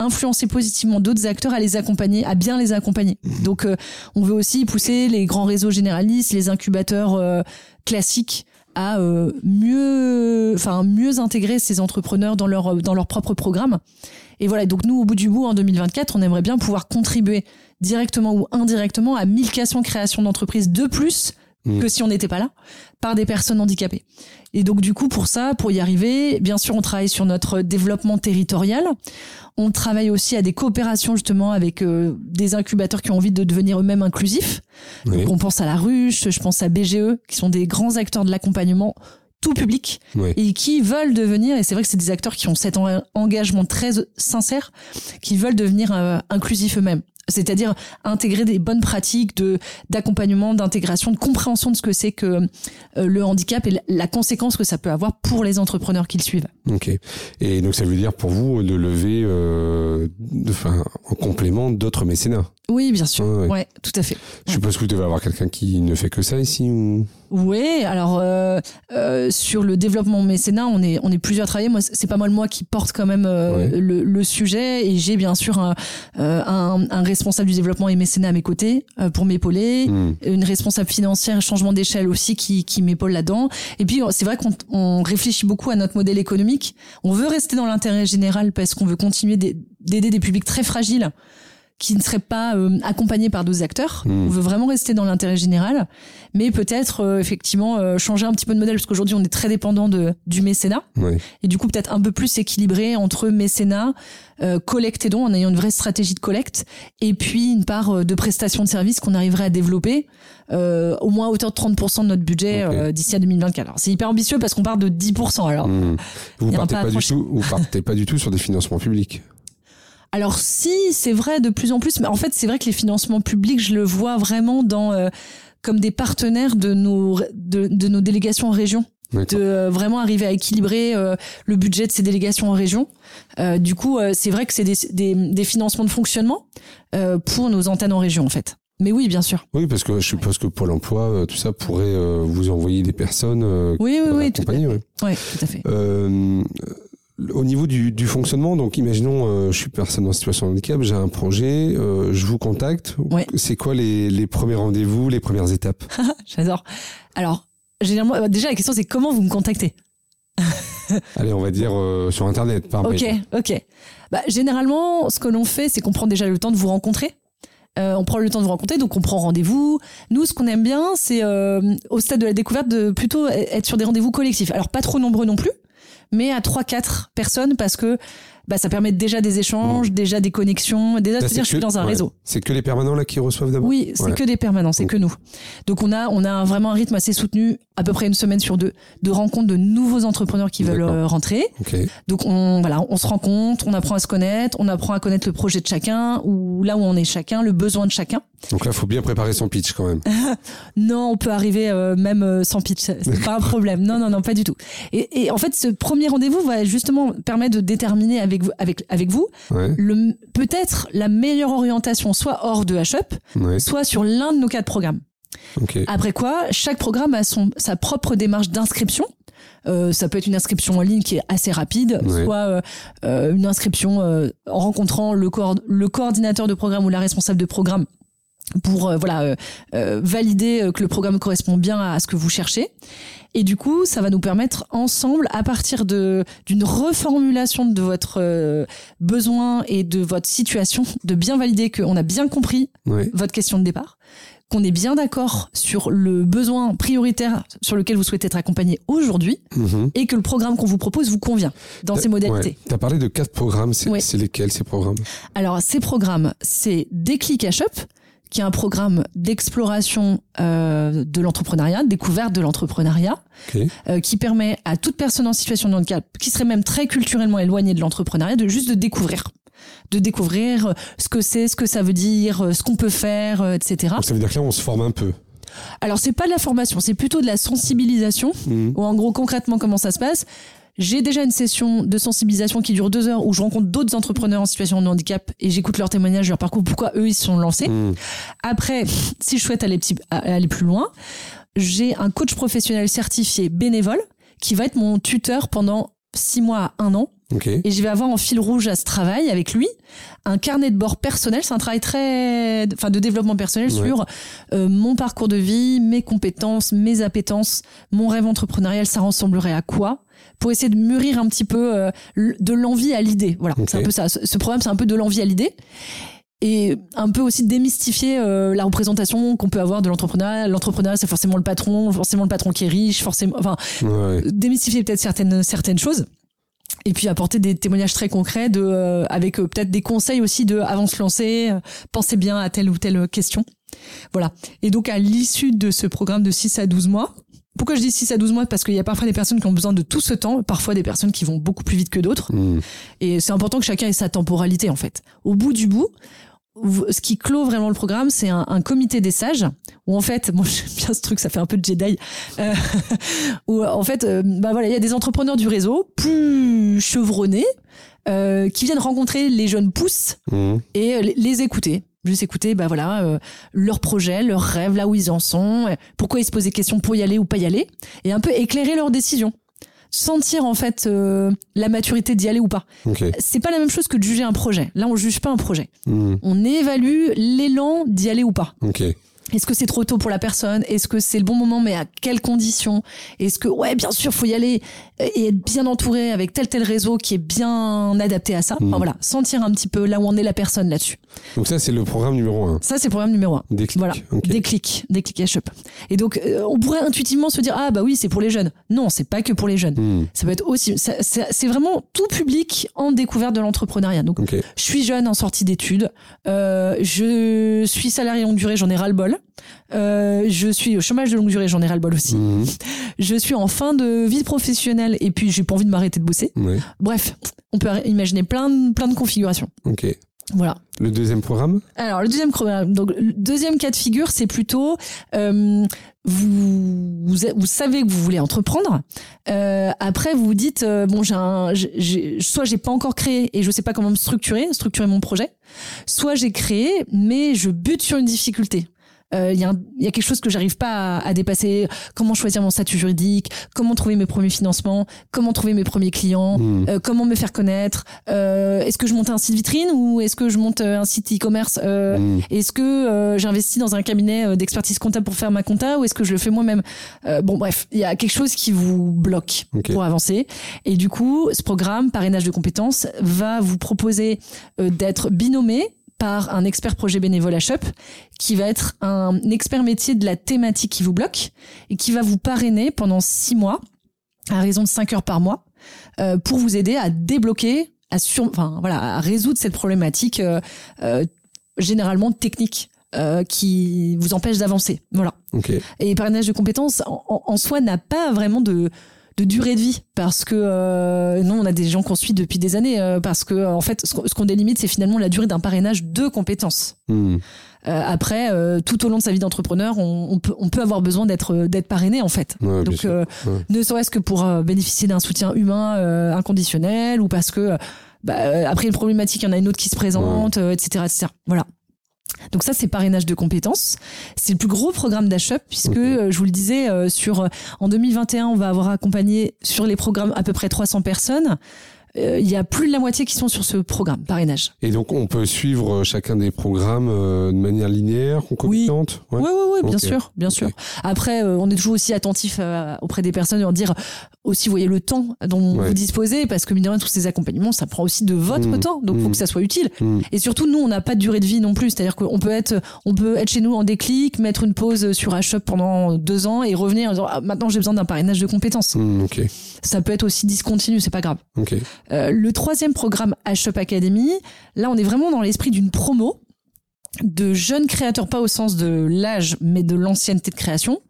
[SPEAKER 2] influencer positivement d'autres acteurs à les accompagner, à bien les accompagner. Mmh. Donc on veut aussi pousser les grands réseaux généralistes, les incubateurs classiques à euh, mieux, enfin mieux intégrer ces entrepreneurs dans leur dans leur propre programme. Et voilà, donc nous au bout du bout en 2024, on aimerait bien pouvoir contribuer directement ou indirectement à 1400 créations d'entreprises de plus mmh. que si on n'était pas là par des personnes handicapées. Et donc du coup pour ça, pour y arriver, bien sûr on travaille sur notre développement territorial. On travaille aussi à des coopérations justement avec euh, des incubateurs qui ont envie de devenir eux-mêmes inclusifs. Donc on pense à la Ruche, je pense à BGE, qui sont des grands acteurs de l'accompagnement tout public et qui veulent devenir, et c'est vrai que c'est des acteurs qui ont cet engagement très sincère, qui veulent devenir euh, inclusifs eux-mêmes c'est-à-dire intégrer des bonnes pratiques de d'accompagnement, d'intégration, de compréhension de ce que c'est que euh, le handicap et la, conséquence que ça peut avoir pour les entrepreneurs qui le suivent.
[SPEAKER 1] Ok. Et donc ça veut dire pour vous de lever, euh, de, en complément d'autres mécénats.
[SPEAKER 2] Oui, bien sûr. ouais. tout à fait.
[SPEAKER 1] Je suppose que vous devez avoir quelqu'un qui ne fait que ça ici ou?
[SPEAKER 2] Oui, alors euh, euh, sur le développement mécénat, on est on est plusieurs à travailler. Moi, c'est pas mal moi qui porte quand même euh, le, le, sujet et j'ai bien sûr un, euh, un, un, responsable du développement et mécénat à mes côtés euh, pour m'épauler, hmm. une responsable financière, changement d'échelle aussi qui qui m'épaule là-dedans. Et puis c'est vrai qu'on on réfléchit beaucoup à notre modèle économique. On veut rester dans l'intérêt général parce qu'on veut continuer d'aider des publics très fragiles qui ne serait pas euh, accompagné par d'autres acteurs. Hmm. On veut vraiment rester dans l'intérêt général, mais peut-être euh, effectivement euh, changer un petit peu de modèle parce qu'aujourd'hui on est très dépendant de du mécénat et du coup peut-être un peu plus équilibré entre mécénat, collecte et don en ayant une vraie stratégie de collecte et puis une part de prestation de services qu'on arriverait à développer au moins à hauteur de 30% de notre budget d'ici à 2024. Alors c'est hyper ambitieux parce qu'on part de 10%. Alors
[SPEAKER 1] hmm. vous partez pas, du tout, vous partez pas du tout sur des financements publics.
[SPEAKER 2] Alors si, c'est vrai de plus en plus, mais en fait c'est vrai que les financements publics, je le vois vraiment dans euh, comme des partenaires de nos de, nos délégations en région de euh, vraiment arriver à équilibrer euh, le budget de ces délégations en région. du coup, c'est vrai que c'est des, des, financements de fonctionnement pour nos antennes en région, en fait. Mais oui, bien sûr.
[SPEAKER 1] Oui, parce que je suppose que Pôle Emploi, tout ça pourrait vous envoyer des personnes.
[SPEAKER 2] oui, oui, oui, tout à fait. Oui, tout à fait
[SPEAKER 1] au niveau du, du, fonctionnement, donc imaginons, euh, je suis personne en situation de handicap, j'ai un projet, euh, je vous contacte. C'est quoi les, les premiers rendez-vous, les premières étapes?
[SPEAKER 2] J'adore. Alors, généralement, euh, déjà la question c'est comment vous me contactez?
[SPEAKER 1] Allez, on va dire sur Internet, par
[SPEAKER 2] Ok, ok. Bah, généralement, ce que l'on fait, c'est qu'on prend déjà le temps de vous rencontrer. on prend le temps de vous rencontrer, donc on prend rendez-vous. Nous, ce qu'on aime bien, c'est au stade de la découverte de plutôt être sur des rendez-vous collectifs. Alors pas trop nombreux non plus, mais à 3-4 personnes parce que bah, ça permet déjà des échanges, mmh. déjà des connexions, déjà de dire je suis dans un réseau.
[SPEAKER 1] C'est que les permanents là qui reçoivent d'abord.
[SPEAKER 2] Oui, c'est que des permanents, c'est que nous. Donc on a on a vraiment un rythme assez soutenu, à peu près une semaine sur deux, de rencontres de nouveaux entrepreneurs qui veulent euh, rentrer. Donc on voilà, on se rencontre, on apprend à se connaître, on apprend à connaître le projet de chacun ou là où on est chacun, le besoin de chacun.
[SPEAKER 1] Donc là, il faut bien préparer son pitch quand même.
[SPEAKER 2] non, on peut arriver euh, même euh, sans pitch, c'est pas un problème. Non, non, non, pas du tout. Et, et en fait, ce premier rendez-vous va justement permettre de déterminer avec vous, avec avec vous, le peut-être la meilleure orientation, soit hors de HUP, soit sur l'un de nos quatre programmes. Après quoi, chaque programme a son sa propre démarche d'inscription. Euh, ça peut être une inscription en ligne qui est assez rapide, soit euh, euh, une inscription en rencontrant le, le coordinateur de programme ou la responsable de programme pour euh, voilà euh, euh, valider que le programme correspond bien à ce que vous cherchez. Et du coup, ça va nous permettre ensemble, à partir de d'une reformulation de votre besoin et de votre situation, de bien valider qu'on a bien compris votre question de départ, qu'on est bien d'accord sur le besoin prioritaire sur lequel vous souhaitez être accompagné aujourd'hui mhm. et que le programme qu'on vous propose vous convient dans ces modalités.
[SPEAKER 1] Tu as parlé de quatre programmes, c'est lesquels ces programmes?
[SPEAKER 2] Alors ces programmes, c'est Déclic Shop qui est un programme d'exploration euh, de l'entrepreneuriat, découverte de l'entrepreneuriat, euh, qui permet à toute personne en situation de handicap, qui serait même très culturellement éloignée de l'entrepreneuriat, de juste de découvrir de découvrir ce que c'est, ce que ça veut dire, ce qu'on peut faire, etc.
[SPEAKER 1] ça veut dire que là, on se forme un peu.
[SPEAKER 2] Alors c'est pas de la formation, c'est plutôt de la sensibilisation.
[SPEAKER 1] Mhm.
[SPEAKER 2] Ou en gros concrètement comment ça se passe. J'ai déjà une session de sensibilisation qui dure deux heures où je rencontre d'autres entrepreneurs en situation de handicap et j'écoute leurs témoignages, leur parcours, pourquoi eux ils se sont lancés.
[SPEAKER 1] Mhm.
[SPEAKER 2] Après, si je souhaite aller, plus loin, j'ai un coach professionnel certifié bénévole qui va être mon tuteur pendant six mois à un an.
[SPEAKER 1] Ok.
[SPEAKER 2] Et je vais avoir en fil rouge à ce travail avec lui un carnet de bord personnel. C'est un travail très, enfin, de développement personnel
[SPEAKER 1] Ouais.
[SPEAKER 2] sur euh, mon parcours de vie, mes compétences, mes appétences, mon rêve entrepreneurial. Ça ressemblerait à quoi? Pour essayer de mûrir un petit peu euh, de l'envie à l'idée. Voilà, c'est un peu ça. Ce, ce programme, c'est un peu de l'envie à l'idée. Et un peu aussi démystifier euh, la représentation qu'on peut avoir de l'entrepreneuriat. L'entrepreneuriat, c'est forcément le patron, forcément le patron qui est riche, forcément, enfin,
[SPEAKER 1] Ouais.
[SPEAKER 2] démystifier peut-être certaines certaines choses et puis apporter des témoignages très concrets de euh, avec euh, peut-être des conseils aussi de avant de se lancer euh, pensez bien à telle ou telle question voilà et donc à l'issue de ce programme de 6 à 12 mois pourquoi je dis 6 à 12 mois? Parce qu'il y a parfois des personnes qui ont besoin de tout ce temps, parfois des personnes qui vont beaucoup plus vite que d'autres.
[SPEAKER 1] Mhm.
[SPEAKER 2] Et c'est important que chacun ait sa temporalité, en fait. Au bout du bout, ce qui clôt vraiment le programme, c'est un, un comité des sages, où en fait, moi j'aime bien ce truc, ça fait un peu de Jedi, euh, où en fait, euh, bah voilà, il y a des entrepreneurs du réseau plus chevronnés, euh, qui viennent rencontrer les jeunes pousses
[SPEAKER 1] Mhm.
[SPEAKER 2] et les écouter. Juste écouter, bah voilà, euh, leurs projets, leurs rêves, là où ils en sont, euh, pourquoi ils se posent des questions pour y aller ou pas y aller, et un peu éclairer leurs décisions. Sentir en fait euh, la maturité d'y aller ou pas.
[SPEAKER 1] Ok.
[SPEAKER 2] C'est pas la même chose que de juger un projet. Là, on juge pas un projet.
[SPEAKER 1] Mhm.
[SPEAKER 2] On évalue l'élan d'y aller ou pas.
[SPEAKER 1] Ok.
[SPEAKER 2] Est-ce que c'est trop tôt pour la personne? Est-ce que c'est le bon moment, mais à quelles conditions? Est-ce que, ouais, bien sûr, faut y aller et être bien entouré avec tel tel réseau qui est bien adapté à ça. Enfin
[SPEAKER 1] Mhm.
[SPEAKER 2] voilà, sentir un petit peu là où en est la personne là-dessus.
[SPEAKER 1] Donc ça, c'est le programme numéro un.
[SPEAKER 2] Ça, c'est le programme numéro un.
[SPEAKER 1] Déclic.
[SPEAKER 2] Voilà,
[SPEAKER 1] Ok.
[SPEAKER 2] déclic, déclic H-up. Et donc, euh, on pourrait intuitivement se dire, ah bah oui, c'est pour les jeunes. Non, c'est pas que pour les jeunes.
[SPEAKER 1] Mhm.
[SPEAKER 2] Ça peut être aussi, c'est vraiment tout public en découverte de l'entrepreneuriat. Donc, je suis jeune en sortie d'études. Euh, je suis salarié longue durée, j'en ai Euh, je suis au chômage de longue durée, j'en ai ras-le-bol aussi.
[SPEAKER 1] Mhm.
[SPEAKER 2] Je suis en fin de vie professionnelle et puis j'ai pas envie de m'arrêter de bosser.
[SPEAKER 1] Ouais.
[SPEAKER 2] Bref, on peut imaginer plein de, plein de configurations.
[SPEAKER 1] Ok.
[SPEAKER 2] Voilà.
[SPEAKER 1] Le deuxième programme?
[SPEAKER 2] Alors le deuxième programme, donc le deuxième cas de figure, c'est plutôt euh, vous, vous vous savez que vous voulez entreprendre. Euh, après vous vous dites euh, bon j'ai un j'ai- j'ai soit j'ai pas encore créé et je sais pas comment me structurer structurer mon projet, soit j'ai créé mais je bute sur une difficulté. Euh, Il y, y a quelque chose que j'arrive pas à, à dépasser. Comment choisir mon statut juridique? Comment trouver mes premiers financements? Comment trouver mes premiers clients?
[SPEAKER 1] Mhm.
[SPEAKER 2] euh, comment me faire connaître? Euh, Est-ce que je monte un site vitrine ou est-ce que je monte un site e-commerce?
[SPEAKER 1] Mhm.
[SPEAKER 2] Est-ce que j'investis dans un cabinet d'expertise comptable pour faire ma compta ou est-ce que je le fais moi-même? Bon, bref, il y a quelque chose qui vous bloque pour avancer. Et du coup, ce programme, parrainage de compétences, va vous proposer d'être binômé par un expert projet bénévole à Shop qui va être un expert métier de la thématique qui vous bloque et qui va vous parrainer pendant six mois à raison de 5 heures par mois euh, pour vous aider à débloquer, à, sur, enfin, voilà, à résoudre cette problématique euh, euh, généralement technique qui vous empêche d'avancer. Voilà.
[SPEAKER 1] Ok.
[SPEAKER 2] Et parrainage de compétences en, en- en soi n'a pas vraiment de de durée de vie parce que euh, non on a des gens qu'on suit depuis des années euh, parce que euh, en fait ce qu'on- délimite c'est finalement la durée d'un parrainage de compétences.
[SPEAKER 1] Mhm.
[SPEAKER 2] Euh, après euh, tout au long de sa vie d'entrepreneur on, on peut on peut avoir besoin d'être d'être parrainé en fait.
[SPEAKER 1] Ouais,
[SPEAKER 2] donc euh,
[SPEAKER 1] Ouais.
[SPEAKER 2] ne serait-ce que pour euh, bénéficier d'un soutien humain euh, inconditionnel ou parce que euh, bah, euh, après une problématique il y en a une autre qui se présente euh, etc etc voilà donc ça c'est parrainage de compétences. C'est le plus gros programme d'achat puisque euh, je vous le disais euh, sur euh, en 2021 on va avoir accompagné sur les programmes à peu près 300 personnes il y a plus de la moitié qui sont sur ce programme parrainage
[SPEAKER 1] Et donc, on peut suivre euh, chacun des programmes euh, de manière linéaire, concomitante
[SPEAKER 2] Ouais, ouais, ouais, bien sûr, bien sûr. Après, euh, on est toujours aussi attentif euh, auprès des personnes et en dire aussi, voyez le temps dont
[SPEAKER 1] Ouais.
[SPEAKER 2] vous disposez, parce que mine de rien, tous ces accompagnements, ça prend aussi de votre
[SPEAKER 1] Mmh.
[SPEAKER 2] temps, donc faut
[SPEAKER 1] Mmh.
[SPEAKER 2] que ça soit utile.
[SPEAKER 1] Mhm.
[SPEAKER 2] Et surtout, nous, on n'a pas de durée de vie non plus, c'est-à-dire qu'on peut être, on peut être chez nous en déclic, mettre une pause sur H-Shop pendant deux ans et revenir en disant, ah, maintenant j'ai besoin d'un parrainage de compétences. Ça peut être aussi discontinu, c'est pas grave. Euh, le troisième programme H-Shop Academy, là on est vraiment dans l'esprit d'une promo de jeunes créateurs, pas au sens de l'âge, mais de l'ancienneté de création,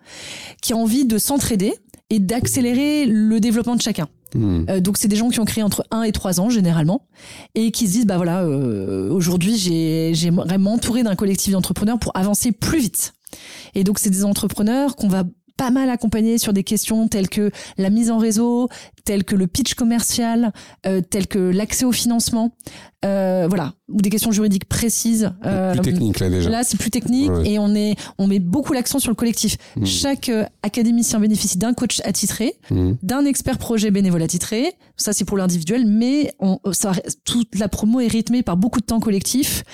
[SPEAKER 2] qui a envie de s'entraider et d'accélérer le développement de chacun.
[SPEAKER 1] Mhm.
[SPEAKER 2] Euh, donc c'est des gens qui ont créé entre 1 et 3 ans généralement et qui se disent bah voilà euh, aujourd'hui j'ai j'aimerais m'entourer d'un collectif d'entrepreneurs pour avancer plus vite. Et donc, c'est des entrepreneurs qu'on va pas mal accompagner sur des questions telles que la mise en réseau, telles que le pitch commercial, euh, telles que l'accès au financement, euh, voilà, ou des questions juridiques précises.
[SPEAKER 1] Euh, plus technique là déjà.
[SPEAKER 2] Là, c'est plus technique et on est, on met beaucoup l'accent sur le collectif. Hmm. Chaque euh, académicien bénéficie d'un coach attitré, hmm. d'un expert projet bénévole attitré. Ça, c'est pour l'individuel, mais on, ça, toute la promo est rythmée par beaucoup de temps collectif,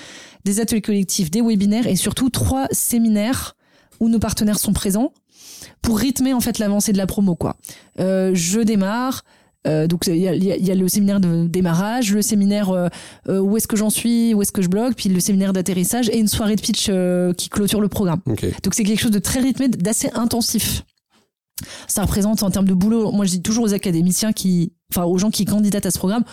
[SPEAKER 2] des ateliers collectifs, des webinaires et surtout trois séminaires où nos partenaires sont présents pour rythmer en fait l'avancée de la promo quoi. Euh, je démarre. Euh, donc il y a, y a, le séminaire de démarrage, le séminaire euh, où est-ce que j'en suis, où est-ce que je bloque, puis le séminaire d'atterrissage et une soirée de pitch qui clôture le programme. Donc c'est quelque chose de très rythmé, d'assez intensif. Ça représente en termes de boulot, moi je dis toujours aux académiciens qui, enfin aux gens qui candidatent à ce programme,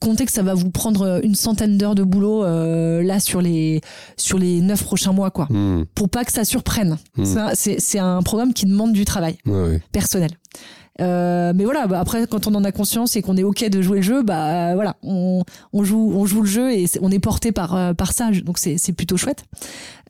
[SPEAKER 2] comptez que ça va vous prendre euh, une centaine d'heures de boulot euh, là sur les sur les neuf prochains mois quoi hmm. pour pas que ça surprenne hmm. c'est un programme qui demande du travail personnel euh, mais voilà, bah après, quand on en a conscience et qu'on est ok de jouer le jeu, bah voilà, on, on joue, on joue le jeu et on est porté par euh, par ça, donc c'est c'est plutôt chouette.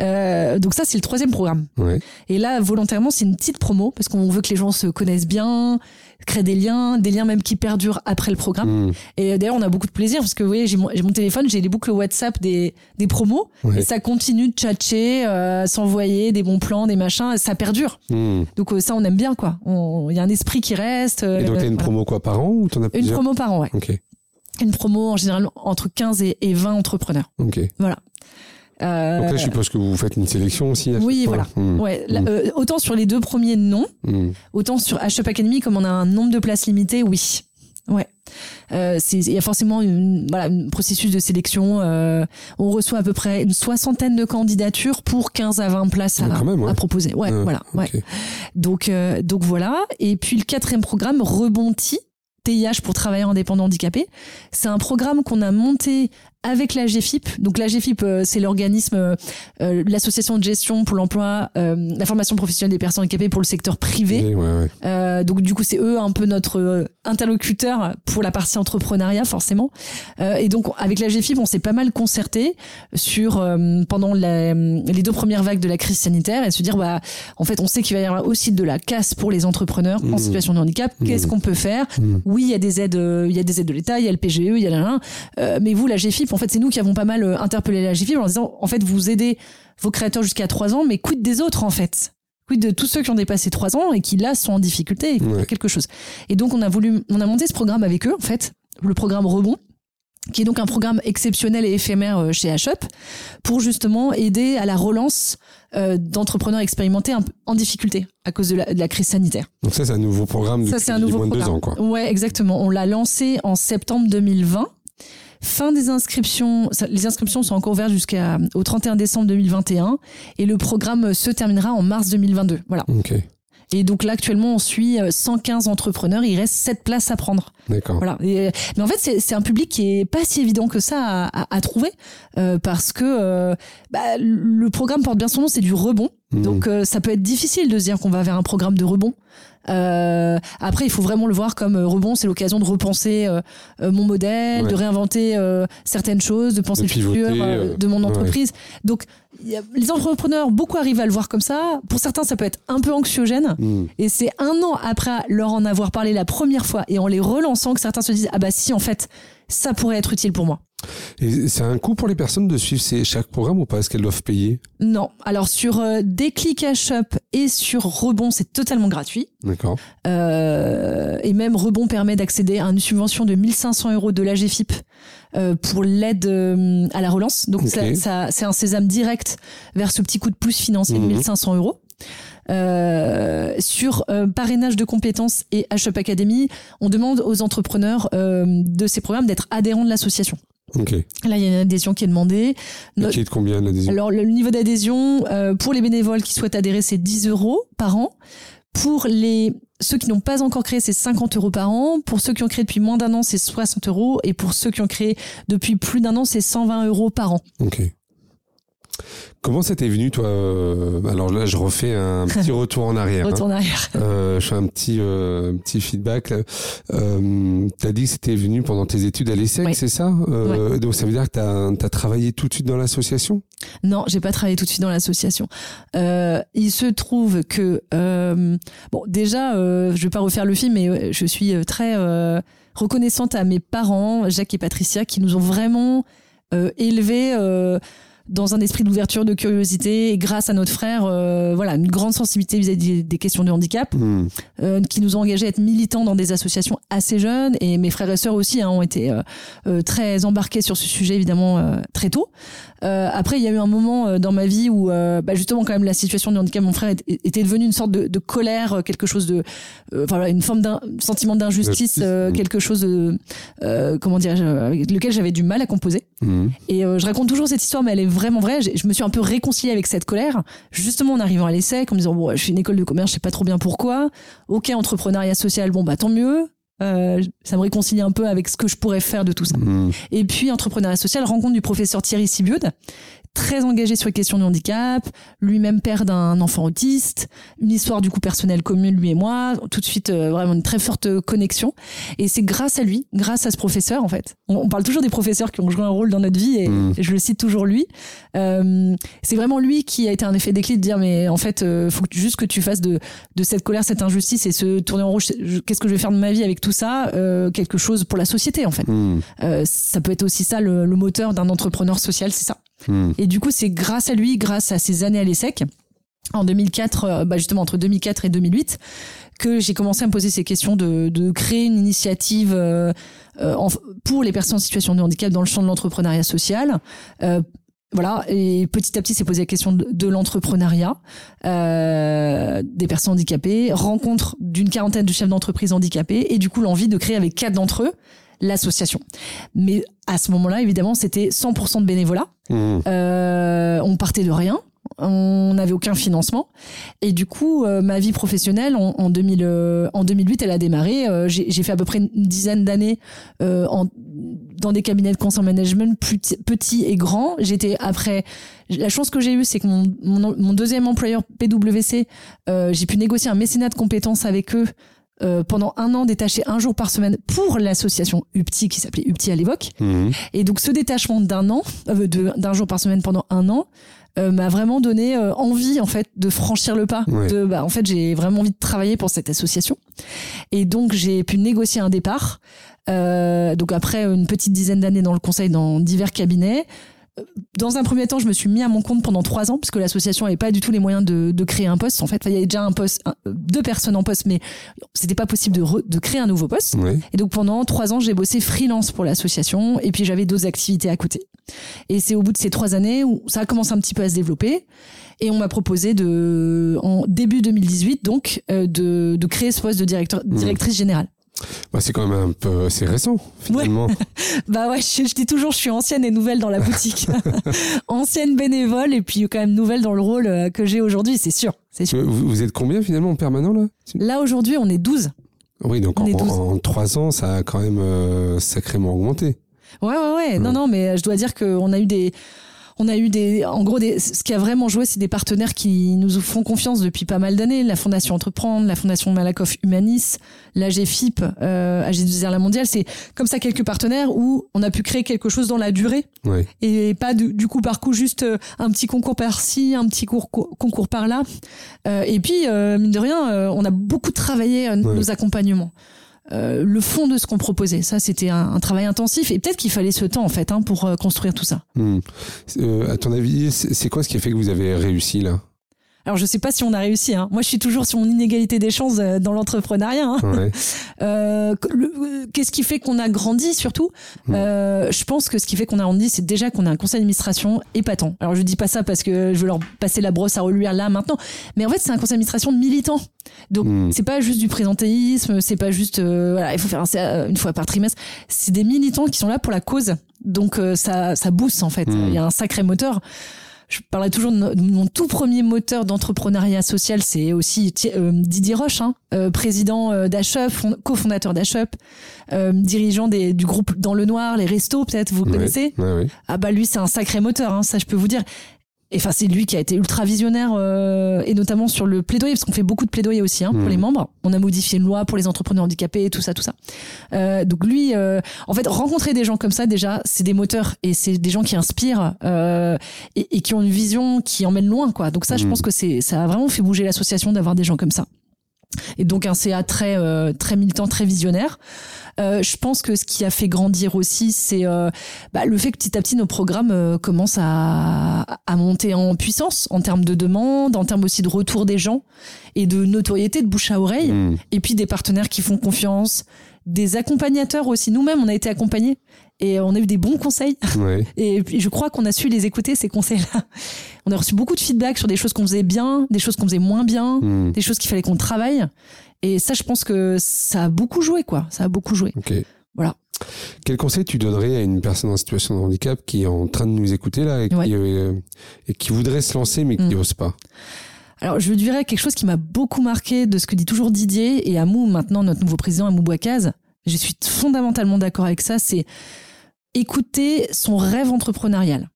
[SPEAKER 2] Euh, donc ça, c'est le troisième programme. Ouais. Et là, volontairement, c'est une petite promo parce qu'on veut que les gens se connaissent bien, créent des liens, des liens même qui perdurent après le programme. Hmm. Et d'ailleurs, on a beaucoup de plaisir parce que vous voyez, j'ai mon, mon, téléphone, j'ai les boucles WhatsApp des des promos et ça continue de tchatcher, euh, s'envoyer des bons plans, des machins, ça perdure. Hmm. Donc ça, on aime bien quoi. Il y a un esprit qui reste.
[SPEAKER 1] Et donc, t'as une promo quoi par an ou t'en as plusieurs
[SPEAKER 2] Une promo par an, ouais. Une promo en général entre 15 et, 20 entrepreneurs. Voilà.
[SPEAKER 1] Euh, donc là, je suppose que vous faites une sélection aussi.
[SPEAKER 2] oui, voilà. Hmm. Ouais, hmm. euh, autant sur les deux premiers, non. Hmm. Autant sur HUP Academy, comme on a un nombre de places limitées, oui. Ouais. Euh, il y a forcément une, voilà, un processus de sélection. Euh, on reçoit à peu près une soixantaine de candidatures pour 15 à 20 places à, à proposer. Ouais, voilà. Ouais. Donc, euh, donc voilà. Et puis le quatrième programme, Rebonti, TIH pour travailleurs indépendants handicapés. C'est un programme qu'on a monté avec la GFIP. Donc la GFIP, euh, c'est l'organisme, euh, euh, l'association de gestion pour l'emploi, la formation professionnelle des personnes handicapées pour le secteur privé. donc du coup, c'est eux un peu notre interlocuteur pour la partie entrepreneuriat, forcément. et donc avec la GFIP, on s'est pas mal concerté sur pendant les deux premières vagues de la crise sanitaire et se dire bah en fait, on sait qu'il va y avoir aussi de la casse pour les entrepreneurs en mmh. situation de handicap. Qu'est-ce mmh. qu'on peut faire? Mmh. Oui, il y a des aides, il y a des aides de l'État, il y a le PGE, il y a la, mais vous, la GFIP, en fait, c'est nous qui avons pas mal euh, interpellé la GFIP en disant, en fait, vous aidez vos créateurs jusqu'à trois ans, mais quid des autres, en fait? Quid de tous ceux qui ont dépassé trois ans et qui, là, sont en difficulté et quelque chose? Et donc, on a voulu, on a monté ce programme avec eux, en fait, le programme Rebond qui est donc un programme exceptionnel et éphémère euh, chez HUP pour justement aider à la relance euh, d'entrepreneurs expérimentés en difficulté à cause de la, crise sanitaire.
[SPEAKER 1] Donc ça, c'est un nouveau programme depuis ça, un nouveau moins de deux ans, quoi.
[SPEAKER 2] Ouais, exactement. On l'a lancé en septembre 2020 Fin des inscriptions, les inscriptions sont encore ouvertes jusqu'au 31 décembre 2021 et le programme se terminera en mars 2022. Voilà. Et donc là, actuellement, on suit 115 euh, entrepreneurs. Il reste 7 places à prendre. D'accord. Voilà. mais en fait, c'est un public qui est pas si évident que ça à, trouver euh, parce que euh, bah, le programme porte bien son nom, c'est du rebond. Mmh. Donc ça peut être difficile de se dire qu'on va vers un programme de rebond. Euh, après, il faut vraiment le voir comme euh, rebond, c'est l'occasion de repenser euh, mon modèle, de réinventer certaines choses, de penser le futur de mon entreprise. Donc, les entrepreneurs, beaucoup arrivent à le voir comme ça. Pour certains, ça peut être un peu anxiogène. Hmm. Et c'est un an après leur en avoir parlé la première fois et en les relançant que certains se disent, ah bah si, en fait, ça pourrait être utile pour moi.
[SPEAKER 1] Et c'est un coût pour les personnes de suivre ces, chaque programme ou pas? Est-ce qu'elles doivent payer?
[SPEAKER 2] Non. Alors sur euh, Déclic Shop et sur Rebond, c'est totalement gratuit. D'accord. Euh, et même Rebond permet d'accéder à une subvention de 1500 euros de l'AGFIP euh, pour l'aide euh, à la relance. Donc ça, c'est un sésame direct vers ce petit coup de pouce financier de 1500 mhm. euros. Euh, sur euh, parrainage de compétences et HUP Academy, on demande aux entrepreneurs euh, de ces programmes d'être adhérents de l'association. Là, il y a une adhésion qui est demandée.
[SPEAKER 1] qui est de combien l'adhésion
[SPEAKER 2] Alors, le niveau d'adhésion, pour les bénévoles qui souhaitent adhérer, c'est 10 euros par an. Pour les ceux qui n'ont pas encore créé, c'est 50 euros par an. Pour ceux qui ont créé depuis moins d'un an, c'est 60 euros. Et pour ceux qui ont créé depuis plus d'un an, c'est 120 euros par an. Ok.
[SPEAKER 1] Comment ça t'est venu, toi euh, Alors là, je refais un petit retour en arrière.
[SPEAKER 2] retour en arrière.
[SPEAKER 1] Euh, je fais un petit euh, petit feedback. Euh, t'as dit que c'était venu pendant tes études à l'ESSEC, c'est ça euh, Donc ça veut dire que t'as as travaillé tout de suite dans l'association?
[SPEAKER 2] Non, j'ai pas travaillé tout de suite dans l'association. Euh, il se trouve que bon, déjà, je vais pas refaire le film, mais je suis très reconnaissante à mes parents, Jacques et Patricia, qui nous ont vraiment élevés dans un esprit d'ouverture, de curiosité, et grâce à notre frère, euh, voilà, une grande sensibilité vis-à-vis des questions de handicap, hmm. euh, qui nous ont engagés à être militants dans des associations assez jeunes, et mes frères et sœurs aussi hein, ont été euh, très embarqués sur ce sujet évidemment très tôt. après, il y a eu un moment dans ma vie où, bah, justement, quand même, la situation de handicap, mon frère était devenu une sorte de, de colère, quelque chose de, enfin, une forme d'un sentiment d'injustice, quelque chose de, comment dire, avec lequel j'avais du mal à composer. Hmm. Et je raconte toujours cette histoire, mais elle est vraiment vrai. Je me suis un peu réconciliée avec cette colère, justement en arrivant à l'essai, en me disant bon, je suis une école de commerce, je sais pas trop bien pourquoi. Ok, entrepreneuriat social, bon bah tant mieux. Euh, ça me réconcilie un peu avec ce que je pourrais faire de tout ça. Mmh. Et puis, entrepreneuriat social, rencontre du professeur Thierry Sibiud, très engagé sur les questions du handicap, lui-même père d'un enfant autiste, une histoire du coup personnelle commune, lui et moi, tout de suite euh, vraiment une très forte connexion. Et c'est grâce à lui, grâce à ce professeur en fait. On, parle toujours des professeurs qui ont joué un rôle dans notre vie et, mmh. je le cite toujours lui. Euh, c'est vraiment lui qui a été un effet déclic de dire mais en fait, euh, faut juste que tu fasses de, de cette colère, cette injustice et se tourner en rouge. Qu'est-ce que je vais faire de ma vie avec tout ça euh, Quelque chose pour la société en fait. Mmh. ça peut être aussi ça le, le moteur d'un entrepreneur social, c'est ça. Hmm. Et du coup, c'est grâce à lui, grâce à ses années à l'ESSEC, en 2004, euh, bah justement entre 2004 et 2008, que j'ai commencé à me poser ces questions de, de créer une initiative euh, euh pour les personnes en situation de handicap dans le champ de l'entrepreneuriat social. Euh, voilà, et petit à petit, c'est posé la question de, de l'entrepreneuriat, euh, des personnes handicapées, rencontre d'une quarantaine de chefs d'entreprise handicapés, et du coup l'envie de créer avec quatre d'entre eux l'association. Mais à ce moment-là, évidemment, c'était 100% de bénévolat. Mmh. Euh, on partait de rien. On n'avait aucun financement. Et du coup, euh, ma vie professionnelle, en, en, 2000, euh, en 2008, elle a démarré. Euh, j'ai fait à peu près une dizaine d'années dans des cabinets de conseil management petits et grands. J'étais après... La chance que j'ai eue, c'est que mon, mon, mon, deuxième employeur PwC, j'ai pu négocier un mécénat de compétences avec eux euh, pendant un an détaché un jour par semaine pour l'association UPTI qui s'appelait UPTI à l'époque. Mhm. Et donc ce détachement d'un an, euh, d'un jour par semaine pendant un an, euh, m'a vraiment donné envie en fait de franchir le pas. De, bah, en fait, j'ai vraiment envie de travailler pour cette association. Et donc j'ai pu négocier un départ. donc après une petite dizaine d'années dans le conseil dans divers cabinets, dans un premier temps, je me suis mis à mon compte pendant trois ans parce que l'association n'avait pas du tout les moyens de, de, créer un poste. En fait, il y avait déjà un poste, deux personnes en poste, mais c'était pas possible de, de, créer un nouveau poste. Et donc pendant trois ans, j'ai bossé freelance pour l'association et puis j'avais d'autres activités à côté. Et c'est au bout de ces trois années où ça a commencé un petit peu à se développer. Et on m'a proposé de, en début 2018, donc, euh, de, de créer ce poste de directeur, mmh. directrice générale.
[SPEAKER 1] Bah, c'est quand même un peu assez récent, finalement.
[SPEAKER 2] bah ouais, je, dis toujours, je suis ancienne et nouvelle dans la boutique. ancienne bénévole et puis quand même nouvelle dans le rôle euh, que j'ai aujourd'hui, c'est sûr. C'est sûr.
[SPEAKER 1] Vous, êtes combien finalement en permanent là?
[SPEAKER 2] Là aujourd'hui, on est 12.
[SPEAKER 1] Oui, donc en, trois ans, ça a quand même euh, sacrément augmenté.
[SPEAKER 2] Ouais, ouais, ouais. Non, non, mais je dois dire qu'on a eu des on a eu des, en gros, des, ce qui a vraiment joué, c'est des partenaires qui nous font confiance depuis pas mal d'années. La Fondation Entreprendre, la Fondation Malakoff Humanis, l'AGFIP, euh, AG2R La Mondiale. C'est comme ça quelques partenaires où on a pu créer quelque chose dans la durée. Et pas du, coup par coup juste euh, un petit concours par-ci, un petit concours par-là. Euh, et puis, euh, mine de rien, euh, on a beaucoup travaillé nos accompagnements. Euh, le fond de ce qu'on proposait. Ça, c'était un, travail intensif et peut-être qu'il fallait ce temps en fait hein, pour euh, construire tout ça.
[SPEAKER 1] Euh, à ton avis, c'est quoi ce qui a fait que vous avez réussi là?
[SPEAKER 2] Alors je sais pas si on a réussi. Hein. Moi, je suis toujours sur mon inégalité des chances euh, dans l'entrepreneuriat. Hein. Euh, Qu'est-ce qui fait qu'on a grandi surtout? Euh, Je pense que ce qui fait qu'on a grandi, c'est déjà qu'on a un conseil d'administration épatant. Alors je dis pas ça parce que je veux leur passer la brosse à reluire là maintenant, mais en fait c'est un conseil d'administration de militants. Donc hmm. c'est pas juste du présentéisme, c'est pas juste euh, voilà, il faut faire un, une fois par trimestre. C'est des militants qui sont là pour la cause. Donc euh, ça ça booste en fait. Hmm. Il y a un sacré moteur je parlerai toujours de, mon tout premier moteur d'entrepreneuriat social, c'est aussi euh, Didier Roche, hein, euh, président euh, d'Achup, cofondateur d'Achup, dirigeant des, du groupe Dans le Noir, les restos, peut-être vous connaissez. Ah bah lui c'est un sacré moteur, hein, ça je peux vous dire. Et enfin, c'est lui qui a été ultra visionnaire, euh, et notamment sur le plaidoyer, parce qu'on fait beaucoup de plaidoyer aussi hein, pour
[SPEAKER 1] Mhm.
[SPEAKER 2] les membres. On a modifié une loi pour les entrepreneurs handicapés, tout ça, tout ça. Euh, donc lui, euh, en fait, rencontrer des gens comme ça, déjà, c'est des moteurs et c'est des gens qui inspirent euh, et, et qui ont une vision qui emmène loin, quoi. Donc ça, je
[SPEAKER 1] Mhm.
[SPEAKER 2] pense que c'est ça a vraiment fait bouger l'association d'avoir des gens comme ça. Et donc un CA très euh, très militant, très visionnaire. Euh, je pense que ce qui a fait grandir aussi, c'est euh, bah, le fait que petit à petit nos programmes commencent à, à monter en puissance en termes de demande, en termes aussi de retour des gens et de notoriété, de bouche à oreille
[SPEAKER 1] Hmm.
[SPEAKER 2] et puis des partenaires qui font confiance, des accompagnateurs aussi. Nous-mêmes, on a été accompagnés et on a eu des bons conseils.
[SPEAKER 1] Ouais.
[SPEAKER 2] Et puis, je crois qu'on a su les écouter, ces conseils-là. On a reçu beaucoup de feedback sur des choses qu'on faisait bien, des choses qu'on faisait moins bien,
[SPEAKER 1] Hmm.
[SPEAKER 2] des choses qu'il fallait qu'on travaille. Et ça, je pense que ça a beaucoup joué, quoi. Ça a beaucoup joué.
[SPEAKER 1] Ok.
[SPEAKER 2] Voilà.
[SPEAKER 1] Quel conseil tu donnerais à une personne en situation de handicap qui est en train de nous écouter là et qui, euh, et qui voudrait se lancer mais qui
[SPEAKER 2] Mm.
[SPEAKER 1] n'ose pas?
[SPEAKER 2] Alors, je dirais quelque chose qui m'a beaucoup marqué de ce que dit toujours Didier et Amou, maintenant notre nouveau président, Amou Bouakaz. Je suis fondamentalement d'accord avec ça. C'est écouter son rêve entrepreneurial.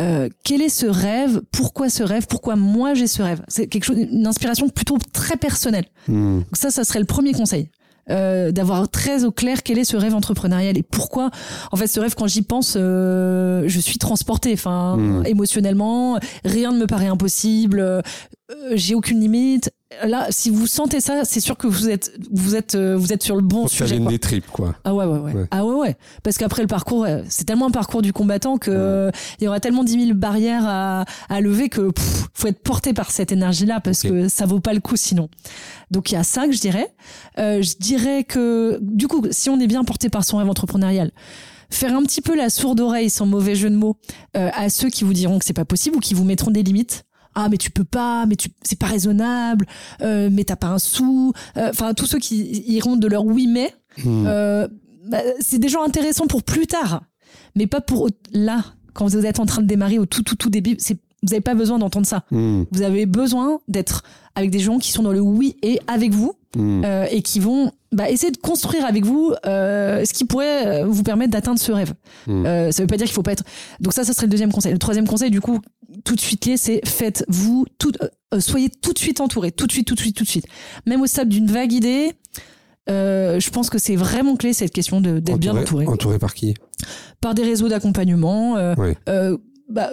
[SPEAKER 2] Euh, quel est ce rêve? Pourquoi ce rêve? Pourquoi moi j'ai ce rêve? C'est quelque chose, une inspiration plutôt très personnelle.
[SPEAKER 1] Hmm.
[SPEAKER 2] Donc ça, ça serait le premier conseil. Euh, d'avoir très au clair quel est ce rêve entrepreneurial et pourquoi en fait ce rêve quand j'y pense euh, je suis transportée enfin
[SPEAKER 1] Mm.
[SPEAKER 2] émotionnellement rien ne me paraît impossible euh, j'ai aucune limite là si vous sentez ça c'est sûr que vous êtes vous êtes euh, vous êtes sur le bon
[SPEAKER 1] Pour
[SPEAKER 2] sujet quoi.
[SPEAKER 1] des tripes quoi.
[SPEAKER 2] Ah ouais, ouais, ouais.
[SPEAKER 1] Ouais.
[SPEAKER 2] Ah ouais, ouais. Parce qu'après le parcours, ouais, c'est tellement un parcours du combattant que euh, il y aura tellement dix mille barrières à, à lever que pff, faut être porté par cette énergie-là parce que ça vaut pas le coup sinon. Donc il y a ça que je dirais. Euh, je dirais que du coup, si on est bien porté par son rêve entrepreneurial, faire un petit peu la sourde oreille, sans mauvais jeu de mots, euh, à ceux qui vous diront que c'est pas possible ou qui vous mettront des limites. Ah mais tu peux pas, mais tu c'est pas raisonnable, euh, mais t'as pas un sou. Euh, Enfin tous ceux qui iront de leur oui mais
[SPEAKER 1] Hmm.
[SPEAKER 2] euh, bah, c'est des gens intéressants pour plus tard, mais pas pour là, quand vous êtes en train de démarrer au tout, tout, tout début. C'est, vous n'avez pas besoin d'entendre ça.
[SPEAKER 1] Hmm.
[SPEAKER 2] Vous avez besoin d'être avec des gens qui sont dans le oui et avec vous
[SPEAKER 1] Hmm.
[SPEAKER 2] euh, et qui vont bah, essayer de construire avec vous euh, ce qui pourrait euh, vous permettre d'atteindre ce rêve.
[SPEAKER 1] Mm.
[SPEAKER 2] Euh, ça veut pas dire qu'il faut pas être. Donc ça, ça serait le deuxième conseil. Le troisième conseil, du coup, tout de suite lié, c'est faites-vous tout, soyez tout de suite entouré, tout de suite, tout de suite, tout de suite. Même au stade d'une vague idée. euh, je pense que c'est vraiment clé cette question d'être bien entouré
[SPEAKER 1] Entouré par qui?
[SPEAKER 2] Par des réseaux d'accompagnement. euh, euh, bah,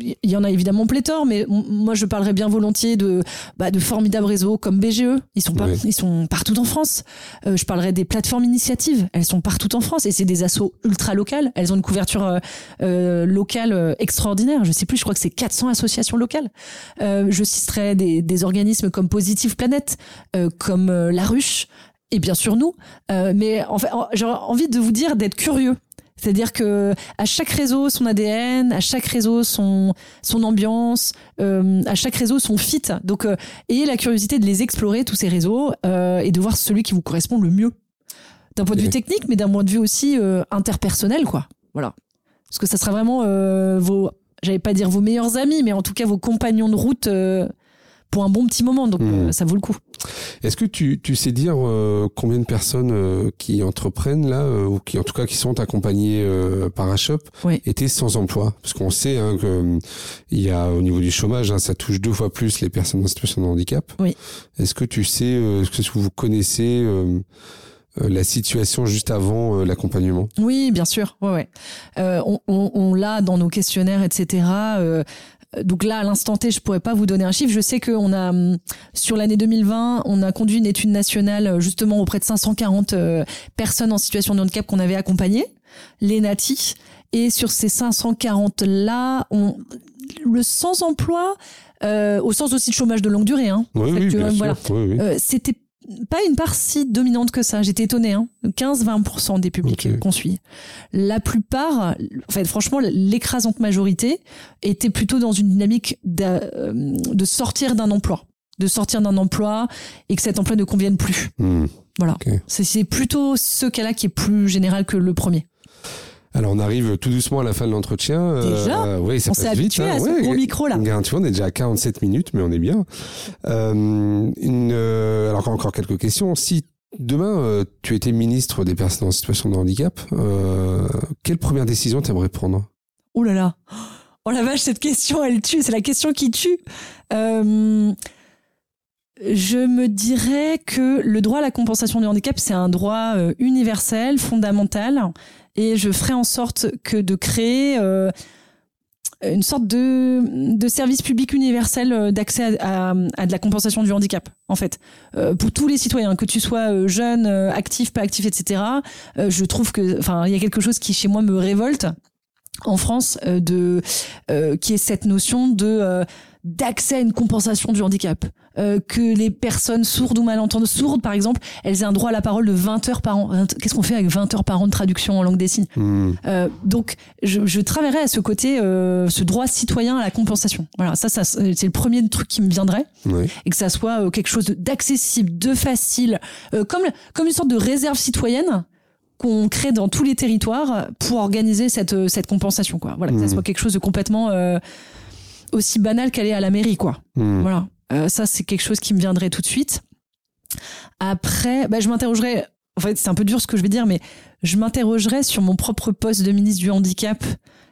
[SPEAKER 2] il y en a évidemment pléthore, mais moi je parlerais bien volontiers de, bah, de formidables réseaux comme BGE. Ils sont, ils sont partout en France. Euh, je parlerais des plateformes initiatives. Elles sont partout en France et c'est des assos ultra locales. Elles ont une couverture euh, euh, locale extraordinaire. Je sais plus, je crois que c'est 400 associations locales. Je citerai des, des organismes comme Positive Planète, comme La Ruche et bien sûr nous. Mais en fait, j'aurais envie de vous dire d'être curieux. C'est-à-dire que à chaque réseau son ADN, à chaque réseau son son ambiance, euh, à chaque réseau son fit. Donc euh, ayez la curiosité de les explorer tous ces réseaux euh, et de voir celui qui vous correspond le mieux d'un point de vue technique, mais d'un point de vue aussi interpersonnel, quoi. Voilà. Parce que ça sera vraiment vos, j'allais pas dire vos meilleurs amis, mais en tout cas vos compagnons de route pour un bon petit moment. Donc euh, ça vaut le coup.
[SPEAKER 1] Est-ce que tu, tu sais dire euh, combien de personnes euh, qui entreprennent là, euh, ou qui en tout cas qui sont accompagnées euh, par Ashop,
[SPEAKER 2] Oui.
[SPEAKER 1] étaient sans emploi? Parce qu'on sait hein, que euh, il y a au niveau du chômage, hein, ça touche deux fois plus les personnes en situation de handicap.
[SPEAKER 2] Oui.
[SPEAKER 1] Est-ce que tu sais, euh, est-ce que vous connaissez la situation juste avant l'accompagnement?
[SPEAKER 2] Oui, bien sûr. Ouais, ouais. Euh, on on, on l'a dans nos questionnaires, etc. Euh, donc là, à l'instant T, je pourrais pas vous donner un chiffre. Je sais qu'on a, hum, sur l'année 2020, on a conduit une étude nationale euh, justement auprès de 540 euh, personnes en situation de handicap qu'on avait accompagnées, les NATI. Et sur ces 540-là, on, le sans-emploi, euh, au sens aussi de chômage de longue durée, hein,
[SPEAKER 1] Oui, oui,
[SPEAKER 2] euh, voilà.
[SPEAKER 1] Oui.
[SPEAKER 2] euh, c'était pas une part si dominante que ça. J'étais étonnée. Hein. 15-20% des publics qu'on suit. La plupart, en fait, franchement, l'écrasante majorité était plutôt dans une dynamique euh, de sortir d'un emploi, de sortir d'un emploi et que cet emploi ne convienne plus.
[SPEAKER 1] Hmm.
[SPEAKER 2] Voilà. C'est plutôt ce cas-là qui est plus général que le premier.
[SPEAKER 1] Alors on arrive tout doucement à la fin de l'entretien.
[SPEAKER 2] Déjà
[SPEAKER 1] euh, oui, ça
[SPEAKER 2] On
[SPEAKER 1] passe
[SPEAKER 2] s'est
[SPEAKER 1] vite.
[SPEAKER 2] habitué
[SPEAKER 1] hein.
[SPEAKER 2] à ce
[SPEAKER 1] Ouais,
[SPEAKER 2] gros micro là.
[SPEAKER 1] Tu vois, on est déjà à 47 minutes, mais on est bien. Euh, une, euh, alors encore quelques questions. Si demain euh, tu étais ministre des personnes en situation de handicap, euh, quelle première décision t'aimerais prendre?
[SPEAKER 2] Oh là là. Oh la vache, cette question, elle tue. C'est la question qui tue. Euh, je me dirais que le droit à la compensation du handicap, c'est un droit euh, universel, fondamental, et je ferai en sorte que de créer euh, une sorte de, de service public universel euh, d'accès à, à, de la compensation du handicap, en fait, euh, pour tous les citoyens, que tu sois jeune, actif, pas actif, etc. je trouve que, enfin, il y a quelque chose qui chez moi me révolte en France de qui est cette notion de d'accès à une compensation du handicap. Euh, que les personnes sourdes ou malentendantes, sourdes par exemple, elles aient un droit à la parole de 20 heures par an. Qu'est-ce qu'on fait avec 20 heures par an de traduction en langue des signes hmm. euh, Donc, je, je travaillerai à ce côté, euh, ce droit citoyen à la compensation. Voilà, ça, ça c'est le premier truc qui me viendrait. Et que ça soit euh, quelque chose d'accessible, de, facile, euh, comme, comme une sorte de réserve citoyenne qu'on crée dans tous les territoires pour organiser cette, cette compensation. Quoi. Voilà, que ça hmm. soit quelque chose de complètement aussi banal qu'aller à la mairie, quoi. Hmm. Voilà. Euh, ça, c'est quelque chose qui me viendrait tout de suite. Après, bah, je m'interrogerais. En fait, c'est un peu dur ce que je vais dire, mais je m'interrogerais sur mon propre poste de ministre du handicap.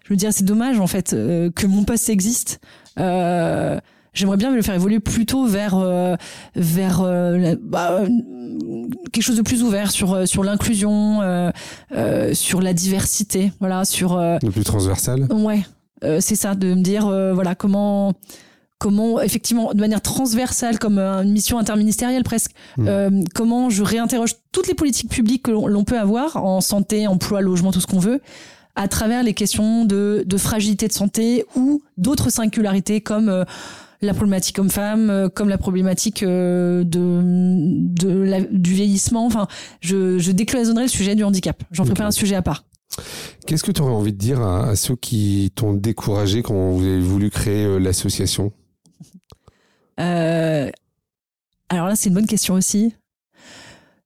[SPEAKER 2] Je me dirais, c'est dommage en fait euh, que mon poste existe. Euh, J'aimerais bien le faire évoluer plutôt vers euh, vers bah, quelque chose de plus ouvert sur sur l'inclusion, sur la diversité, voilà, sur
[SPEAKER 1] le plus transversal.
[SPEAKER 2] Ouais, c'est ça, de me dire euh, voilà comment comment effectivement de manière transversale comme euh, une mission interministérielle presque mmh. comment je réinterroge toutes les politiques publiques que l'on peut avoir en santé emploi logement tout ce qu'on veut à travers les questions de, de fragilité de santé ou d'autres singularités comme la problématique homme-femme, comme la problématique de, de du vieillissement. Enfin, je, je décloisonnerai le sujet du handicap. J'en ferai pas un sujet à part.
[SPEAKER 1] Qu'est-ce que tu aurais envie de dire à, ceux qui t'ont découragé quand vous avez voulu créer euh, l'association?
[SPEAKER 2] Euh, Alors là, c'est une bonne question aussi.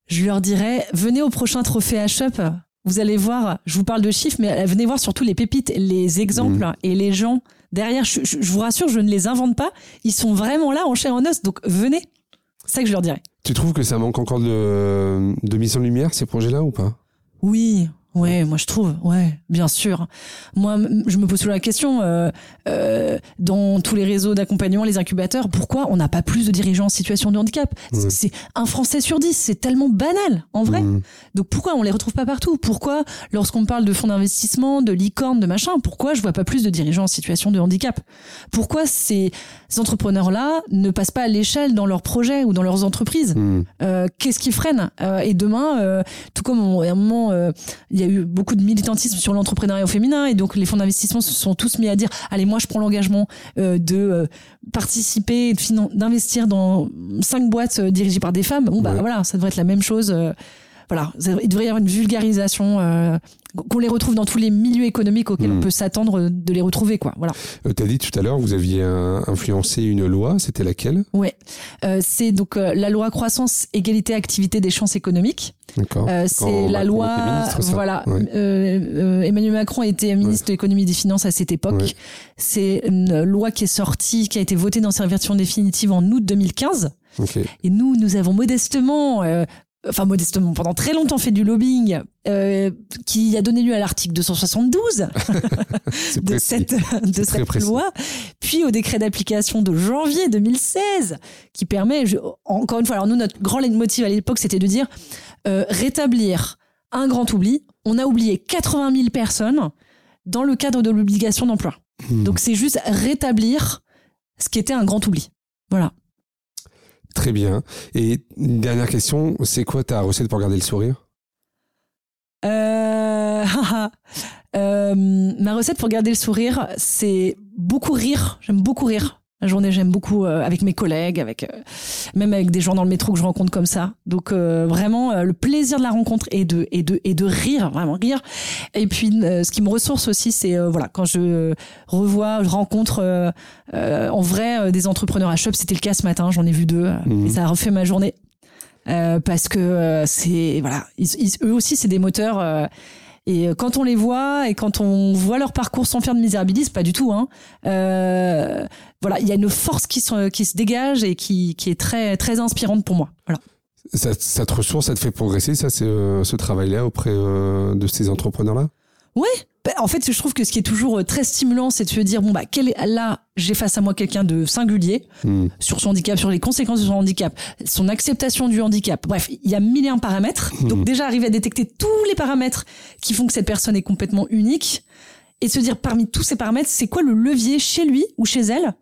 [SPEAKER 2] Je leur dirais, venez au prochain trophée H-Up. Vous allez voir, je vous parle de chiffres, mais venez voir surtout les pépites, les exemples mmh. et les gens derrière. Je, vous rassure, je ne les invente pas. Ils sont vraiment là en chair en os. Donc venez. C'est ça que je leur dirais.
[SPEAKER 1] Tu trouves que ça manque encore de, de mise en lumière, ces projets-là, ou pas?
[SPEAKER 2] Oui, Ouais, moi je trouve, ouais, bien sûr. Moi, je me pose toujours la question, euh, euh, dans tous les réseaux d'accompagnement, les incubateurs, pourquoi on n'a pas plus de dirigeants en situation de handicap? C'est un Français sur dix, c'est tellement banal, en vrai. Donc pourquoi on les retrouve pas partout? Pourquoi, lorsqu'on parle de fonds d'investissement, de licorne, de machin, pourquoi je vois pas plus de dirigeants en situation de handicap? Pourquoi ces entrepreneurs-là ne passent pas à l'échelle dans leurs projets ou dans leurs entreprises? Euh, Qu'est-ce qui freine euh, Et demain, euh, tout comme à un moment, il y a eu beaucoup de militantisme sur l'entrepreneuriat féminin et donc les fonds d'investissement se sont tous mis à dire allez moi je prends l'engagement euh, de euh, participer d'investir dans cinq boîtes euh, dirigées par des femmes. Bon bah voilà ça devrait être la même chose voilà il devrait y avoir une vulgarisation qu'on les retrouve dans tous les milieux économiques auxquels on hmm. peut s'attendre de les retrouver quoi. Voilà.
[SPEAKER 1] Euh, tu as dit tout à l'heure vous aviez influencé une loi c'était laquelle?
[SPEAKER 2] Ouais. Euh, c'est donc euh, la loi croissance égalité activité des chances économiques. D'accord. Euh, c'est la loi voilà. Emmanuel Macron était ministre de l'économie et des finances à cette époque. C'est une loi qui est sortie qui a été votée dans sa version définitive en août 2015 Et nous, nous avons modestement enfin modestement, pendant très longtemps fait du lobbying euh, qui a donné lieu à l'article 272 de cette, de cette loi, puis au décret d'application de janvier 2016 qui permet, encore une fois, alors nous notre grand motif à l'époque c'était de dire euh, rétablir un grand oubli. On a oublié 80 000 personnes dans le cadre de l'obligation d'emploi. Hmm. Donc c'est juste rétablir ce qui était un grand oubli. Voilà.
[SPEAKER 1] Très bien. Et dernière question, c'est quoi ta recette pour garder le sourire?
[SPEAKER 2] Euh... euh, ma recette pour garder le sourire, c'est beaucoup rire. J'aime beaucoup rire. La journée, j'aime beaucoup euh, avec mes collègues, avec euh, même avec des gens dans le métro que je rencontre comme ça. Donc euh, vraiment le plaisir de la rencontre et de et de et de rire, vraiment rire. Et puis ce qui me ressource aussi, c'est voilà quand je revois, je rencontre en vrai des entrepreneurs à shop. C'était le cas ce matin, j'en ai vu deux mmh. et ça a refait ma journée. parce que c'est voilà, eux aussi c'est des moteurs et euh, quand on les voit et quand on voit leur parcours sans faire de misérabilisme, pas du tout. Hein, euh, voilà, il y a une force qui se, qui se dégage et qui, qui est très, très inspirante pour moi. Voilà.
[SPEAKER 1] Ça, te ressource, ça te fait progresser, ça, c'est, euh, ce travail-là auprès de ces entrepreneurs-là?
[SPEAKER 2] Oui, bah, en fait, je trouve que ce qui est toujours euh, très stimulant, c'est de se dire bon bah quel est, là j'ai face à moi quelqu'un de singulier
[SPEAKER 1] Hmm.
[SPEAKER 2] sur son handicap, sur les conséquences de son handicap, son acceptation du handicap. Bref, il y a mille et un paramètres. Donc déjà arriver à détecter tous les paramètres qui font que cette personne est complètement unique et se dire parmi tous ces paramètres, c'est quoi le levier chez lui ou chez elle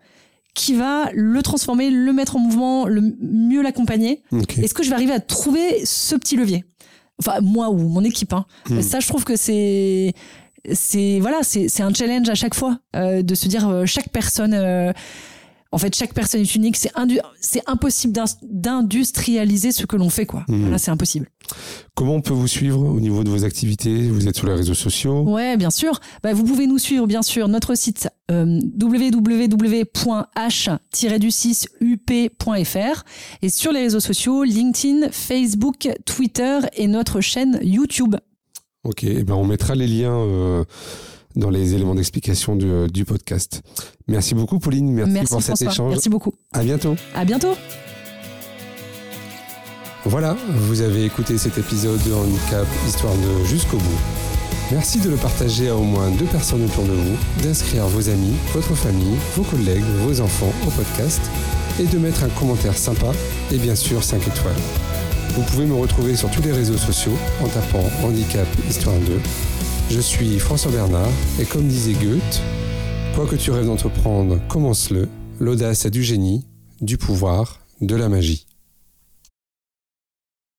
[SPEAKER 2] qui va le transformer, le mettre en mouvement, le mieux l'accompagner? Est-ce que je vais arriver à trouver ce petit levier? Enfin, moi ou mon équipe. Hein. Ça, je trouve que c'est c'est voilà, c'est un challenge à chaque fois euh, de se dire euh, chaque personne. euh, en fait, chaque personne est unique. C'est impossible d'in- d'industrialiser ce que l'on fait, quoi. Voilà, c'est impossible.
[SPEAKER 1] Comment on peut vous suivre au niveau de vos activités? Vous êtes sur les réseaux sociaux?
[SPEAKER 2] Ouais, bien sûr. Bah, vous pouvez nous suivre, bien sûr, notre site euh, www.h-du6up.fr et sur les réseaux sociaux LinkedIn, Facebook, Twitter et notre chaîne YouTube.
[SPEAKER 1] Ok, eh ben on mettra les liens euh, dans les éléments d'explication du, du podcast. Merci beaucoup Pauline, merci,
[SPEAKER 2] Merci,
[SPEAKER 1] pour cet
[SPEAKER 2] François.
[SPEAKER 1] échange.
[SPEAKER 2] Merci beaucoup.
[SPEAKER 1] À bientôt.
[SPEAKER 2] À bientôt.
[SPEAKER 1] Voilà, vous avez écouté cet épisode de Handicap Histoire de jusqu'au bout. Merci de le partager à au moins deux personnes autour de vous, d'inscrire vos amis, votre famille, vos collègues, vos enfants au podcast et de mettre un commentaire sympa et bien sûr 5 étoiles. Vous pouvez me retrouver sur tous les réseaux sociaux en tapant Handicap Histoire 2. Je suis François Bernard et comme disait Goethe, quoi que tu rêves d'entreprendre, commence-le. L'audace a du génie, du pouvoir, de la magie.